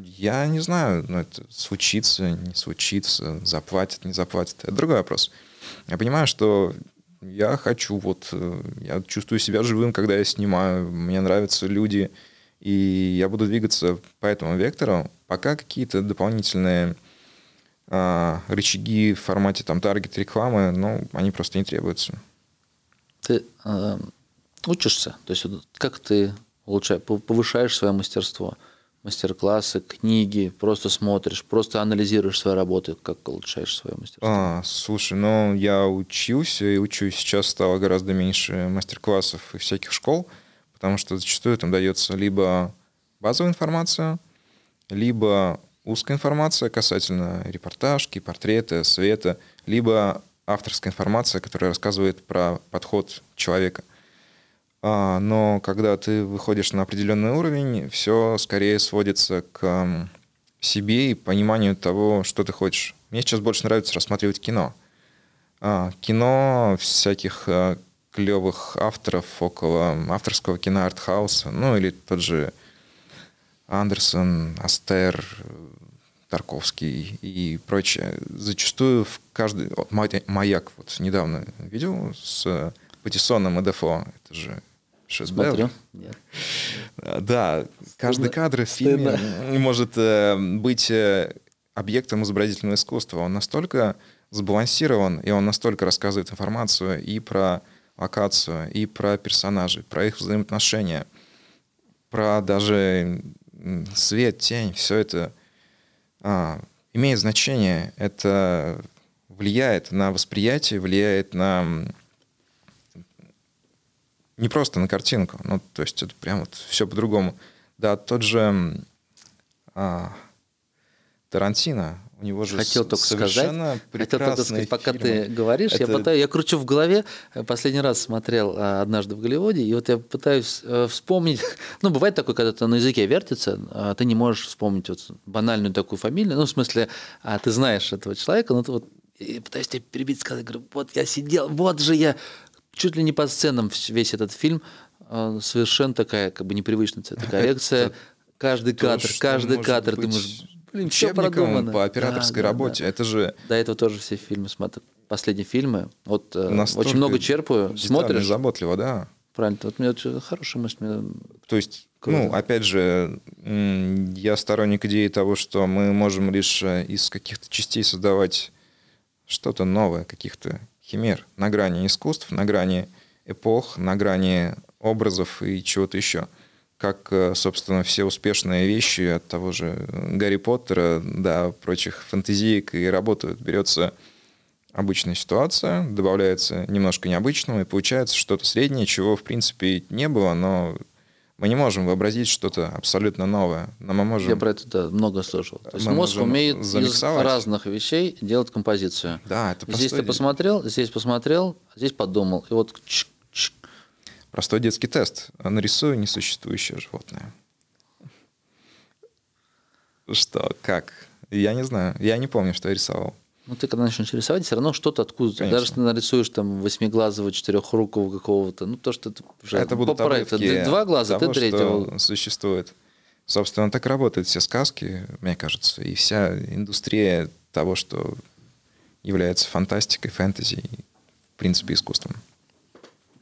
я не знаю, ну, это случится, не случится, заплатят, не заплатят. Это другой вопрос. Я понимаю, что я хочу, вот, э, я чувствую себя живым, когда я снимаю, мне нравятся люди, и я буду двигаться по этому вектору, пока какие-то дополнительные а, рычаги в формате там таргет рекламы, ну, они просто не требуются. Ты э, учишься? То есть, как ты улучшаешь, повышаешь свое мастерство? Мастер-классы, книги, просто смотришь, просто анализируешь свои работы, как улучшаешь свое мастерство? А, слушай, ну я учился и учусь. Сейчас стало гораздо меньше мастер-классов и всяких школ, потому что зачастую там дается либо базовая информация, либо узкая информация касательно репортажки, портреты, света, либо авторская информация, которая рассказывает про подход человека. А, но когда ты выходишь на определенный уровень, все скорее сводится к себе и пониманию того, что ты хочешь. Мне сейчас больше нравится рассматривать кино. А, кино всяких а, клевых авторов около авторского кино артхауса, ну или тот же Андерсон, Астер, Тарковский и прочее. Зачастую в каждый... вот «Мая- «Маяк» вот недавно видел с Патиссоном и Дефо. Это же шедевр. Смотрю. Нет. Да, каждый кадр в фильме Стыдно. может э, быть э, объектом изобразительного искусства. Он настолько сбалансирован, и он настолько рассказывает информацию и про локацию, и про персонажей, про их взаимоотношения, про даже свет, тень, все это а, имеет значение. Это влияет на восприятие, влияет на не просто на картинку, ну, то есть это прям вот все по-другому. Да, тот же а, Тарантино, у него же Хотел только сказать, хотел только сказать, пока фильмы. ты говоришь, я, Это- пытаюсь, я кручу в голове. Э, Последний раз смотрел а, однажды в Голливуде, и вот я пытаюсь э, вспомнить. *laughs* Ну, бывает такое, когда ты на языке вертится, а ты не можешь вспомнить вот банальную такую фамилию. Ну, в смысле, а ты знаешь этого человека, но ты вот и пытаюсь тебя перебить, сказать, говорю, вот я сидел, вот же я, чуть ли не по сценам весь этот фильм, э, совершенно такая как бы непривычная цветокоррекция. *laughs* Каждый кадр, каждый кадр, думаешь, блин, все продумано. по операторской Да, работе. да. Это же До этого тоже все фильмы смотрю. Последние фильмы. Вот э, настолько очень много черпаю. Смотришь. заботливо, да. Правильно. Вот меня очень хорошая мысль. Мне То есть, Круто. ну, опять же, я сторонник идеи того, что мы можем лишь э, из каких-то частей создавать что-то новое, каких-то химер на грани искусств, на грани эпох, на грани образов и чего-то еще. Как, э, собственно, все успешные вещи от того же Гарри Поттера до прочих фантазиек и работают. Берется обычная ситуация, добавляется немножко необычного, и получается что-то среднее, чего, в принципе, не было, но мы не можем вообразить что-то абсолютно новое. Но мы можем... Я про это да, много слышал. То есть Мы мозг умеет из разных вещей делать композицию. Да, это Здесь ты посмотрел, здесь посмотрел, здесь подумал. И вот чик, чик. простой детский тест. Нарисую несуществующее животное. Что? Как? Я не знаю. Я не помню, что я рисовал. Ну, ты когда начнешь рисовать, все равно что-то откуда-то. Конечно. Даже если ты нарисуешь там восьмиглазого, четырехрукого какого-то, ну, то, что ты уже это будут Ты Два глаза, того, ты третьего. существует. Собственно, так работают все сказки, мне кажется, и вся индустрия того, что является фантастикой, фэнтези, в принципе, искусством.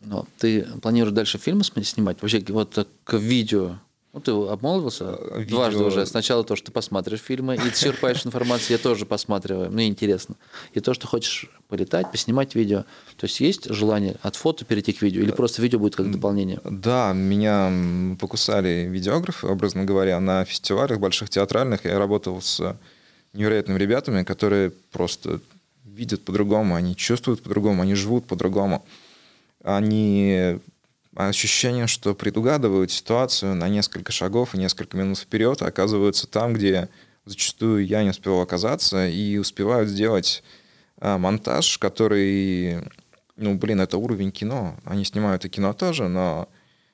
Но ты планируешь дальше фильмы снимать? Вообще, вот так к видео. Ну, ты обмолвился Э, видео- дважды уже. Сначала то, что ты посмотришь фильмы, и ты черпаешь *laughs* информацию, я тоже посматриваю, мне интересно. И то, что хочешь полетать, поснимать видео. То есть есть желание от фото перейти к видео, или просто видео будет как дополнение? Да, меня покусали видеографы, образно говоря, на фестивалях больших театральных. Я работал с невероятными ребятами, которые просто видят по-другому, они чувствуют по-другому, они живут по-другому. Они ощущение, что предугадывают ситуацию на несколько шагов и несколько минут вперед, а оказываются там, где зачастую я не успевал оказаться, и успевают сделать а, монтаж, который, ну, блин, это уровень кино. Они снимают и кино тоже, но...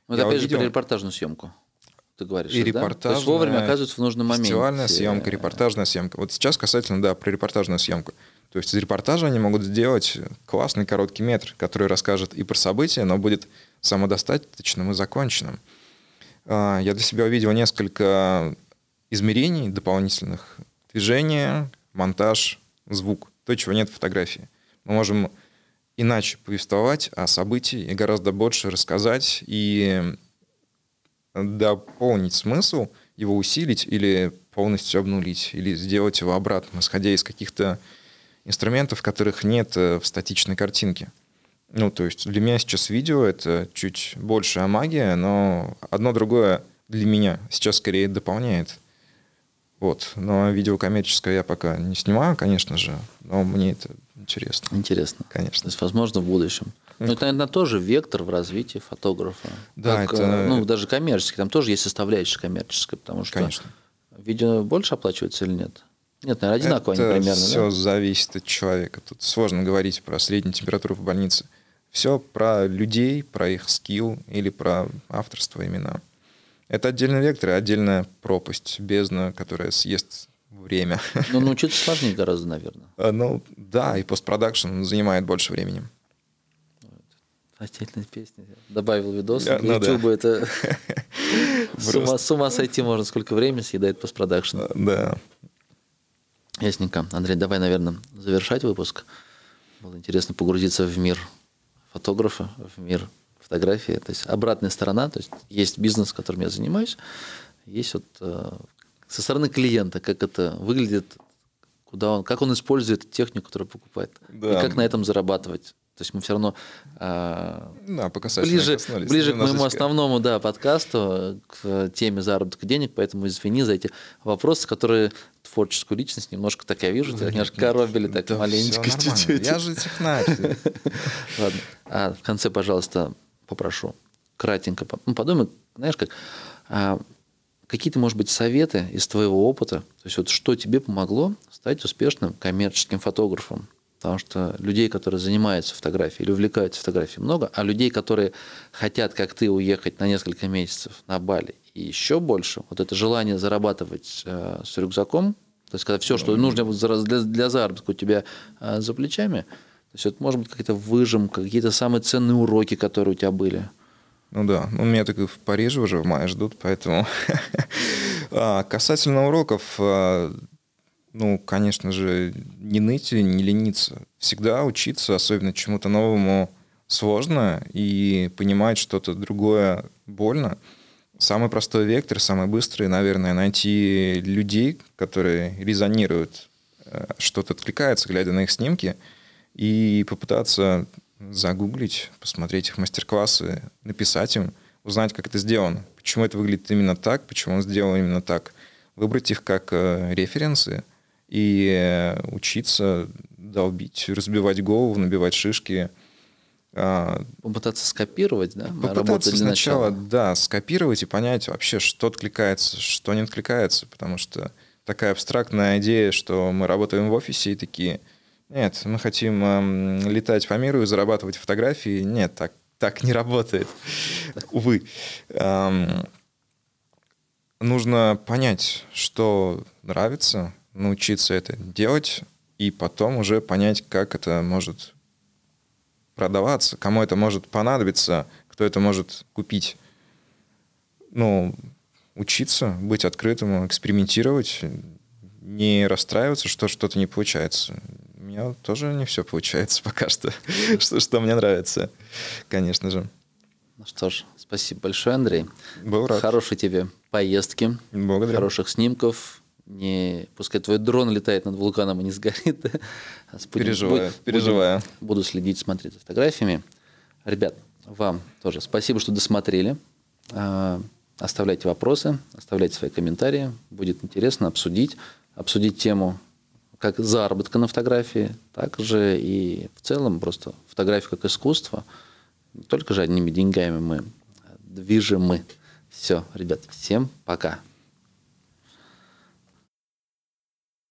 Я опять же увидел- про репортажную съемку. Ты говоришь, и да? То есть вовремя оказываются в нужном моменте. Фестивальная съемка, репортажная съемка. Вот сейчас касательно, да, про репортажную съемку. То есть из репортажа они могут сделать классный короткий метр, который расскажет и про события, но будет самодостаточным и законченным. А, Я для себя увидел несколько измерений дополнительных. Движение, монтаж, звук. То, чего нет в фотографии. Мы можем иначе повествовать о событии и гораздо больше рассказать и дополнить смысл, его усилить или полностью обнулить, или сделать его обратно, исходя из каких-то инструментов, которых нет э, в статичной картинке. Ну, то есть для меня сейчас видео это чуть большая магия, но одно другое для меня сейчас скорее дополняет. Вот. Но видео коммерческое я пока не снимаю, конечно же, но мне это интересно. Интересно. То Конечно. есть, возможно, в будущем. Ну, это, наверное, тоже вектор в развитии фотографа. Да, Как, это- э, Ну, даже коммерческий. Там тоже есть составляющая коммерческая, потому что Конечно. видео больше оплачивается или нет? Нет, наверное, одинаково Это они примерно, все да? зависит от человека. Тут сложно говорить про среднюю температуру в больнице. Все про людей, про их скилл или про авторство имена. Это отдельный вектор и отдельная пропасть, бездна, которая съест время. Но научиться сложнее гораздо, наверное. А, Ну, да, и постпродакшн занимает больше времени. Отдельная песня. Добавил видос. Да, Для ну да. YouTube это *laughs* с ума, с ума сойти можно, сколько времени съедает постпродакшн. А, Да. Ясненько. Андрей, давай, наверное, завершать выпуск. Было интересно погрузиться в мир фотографа, в мир фотографии. То есть обратная сторона, то есть есть бизнес, которым я занимаюсь, есть вот э, со стороны клиента, как это выглядит, куда он, как он использует технику, которую покупает, Да. и как на этом зарабатывать. То есть мы все равно э, Да, ближе, ближе к моему основному да, подкасту, к теме заработка денег, поэтому извини за эти вопросы, которые творческую личность немножко так я вижу, тебя немножко коробили так Да маленечко чуть-чуть. Я же технарь. *laughs* Ладно. А в конце, пожалуйста, попрошу кратенько, ну, подумай, знаешь, как а, какие-то, может быть, советы из твоего опыта, то есть вот что тебе помогло стать успешным коммерческим фотографом? Потому что людей, которые занимаются фотографией или увлекаются фотографией, много, а людей, которые хотят, как ты, уехать на несколько месяцев на Бали и еще больше, вот это желание зарабатывать э, с рюкзаком, то есть когда все, что нужно для, для заработка у тебя э, за плечами, то есть это может быть какая-то выжимка, какие-то самые ценные уроки, которые у тебя были. Ну да, ну, меня так и в Париже уже в мае ждут, поэтому... *laughs* А, Касательно уроков, а, ну, конечно же, не ныть и не лениться. Всегда учиться, особенно чему-то новому, сложно, и понимать что-то другое больно. самый простой вектор, самый быстрый, наверное, найти людей, которые резонируют, э, что-то откликается, глядя на их снимки, и попытаться загуглить, посмотреть их мастер-классы, написать им, узнать, как это сделано, почему это выглядит именно так, почему он сделал именно так, выбрать их как э, референсы и э, учиться долбить, разбивать голову, набивать шишки. А, попытаться скопировать, да? Попытаться сначала, начала. да, скопировать и понять вообще, что откликается, что не откликается, потому что такая абстрактная идея, что мы работаем в офисе и такие, нет, мы хотим э, летать по миру и зарабатывать фотографии. Нет, так, так не работает. *laughs* Увы. Эм, нужно понять, что нравится, научиться это делать, и потом уже понять, как это может продаваться, кому это может понадобиться, кто это может купить. Ну, учиться, быть открытым, экспериментировать, не расстраиваться, что что-то не получается. У меня тоже не все получается *laughs* пока что, что, что мне нравится, конечно же. Ну что ж, спасибо большое, Андрей. Был рад. Хорошей тебе поездки. Благодарю. Хороших снимков, не пускай твой дрон летает над вулканом и не сгорит. Будем, переживаю, будем, переживаю. Буду следить, смотреть за фотографиями. Ребят, вам тоже спасибо, что досмотрели. А, оставляйте вопросы, оставляйте свои комментарии. Будет интересно обсудить, обсудить тему как заработка на фотографии, так же и в целом просто фотография как искусство. Не только же одними деньгами мы движемы. Все, ребят, всем пока.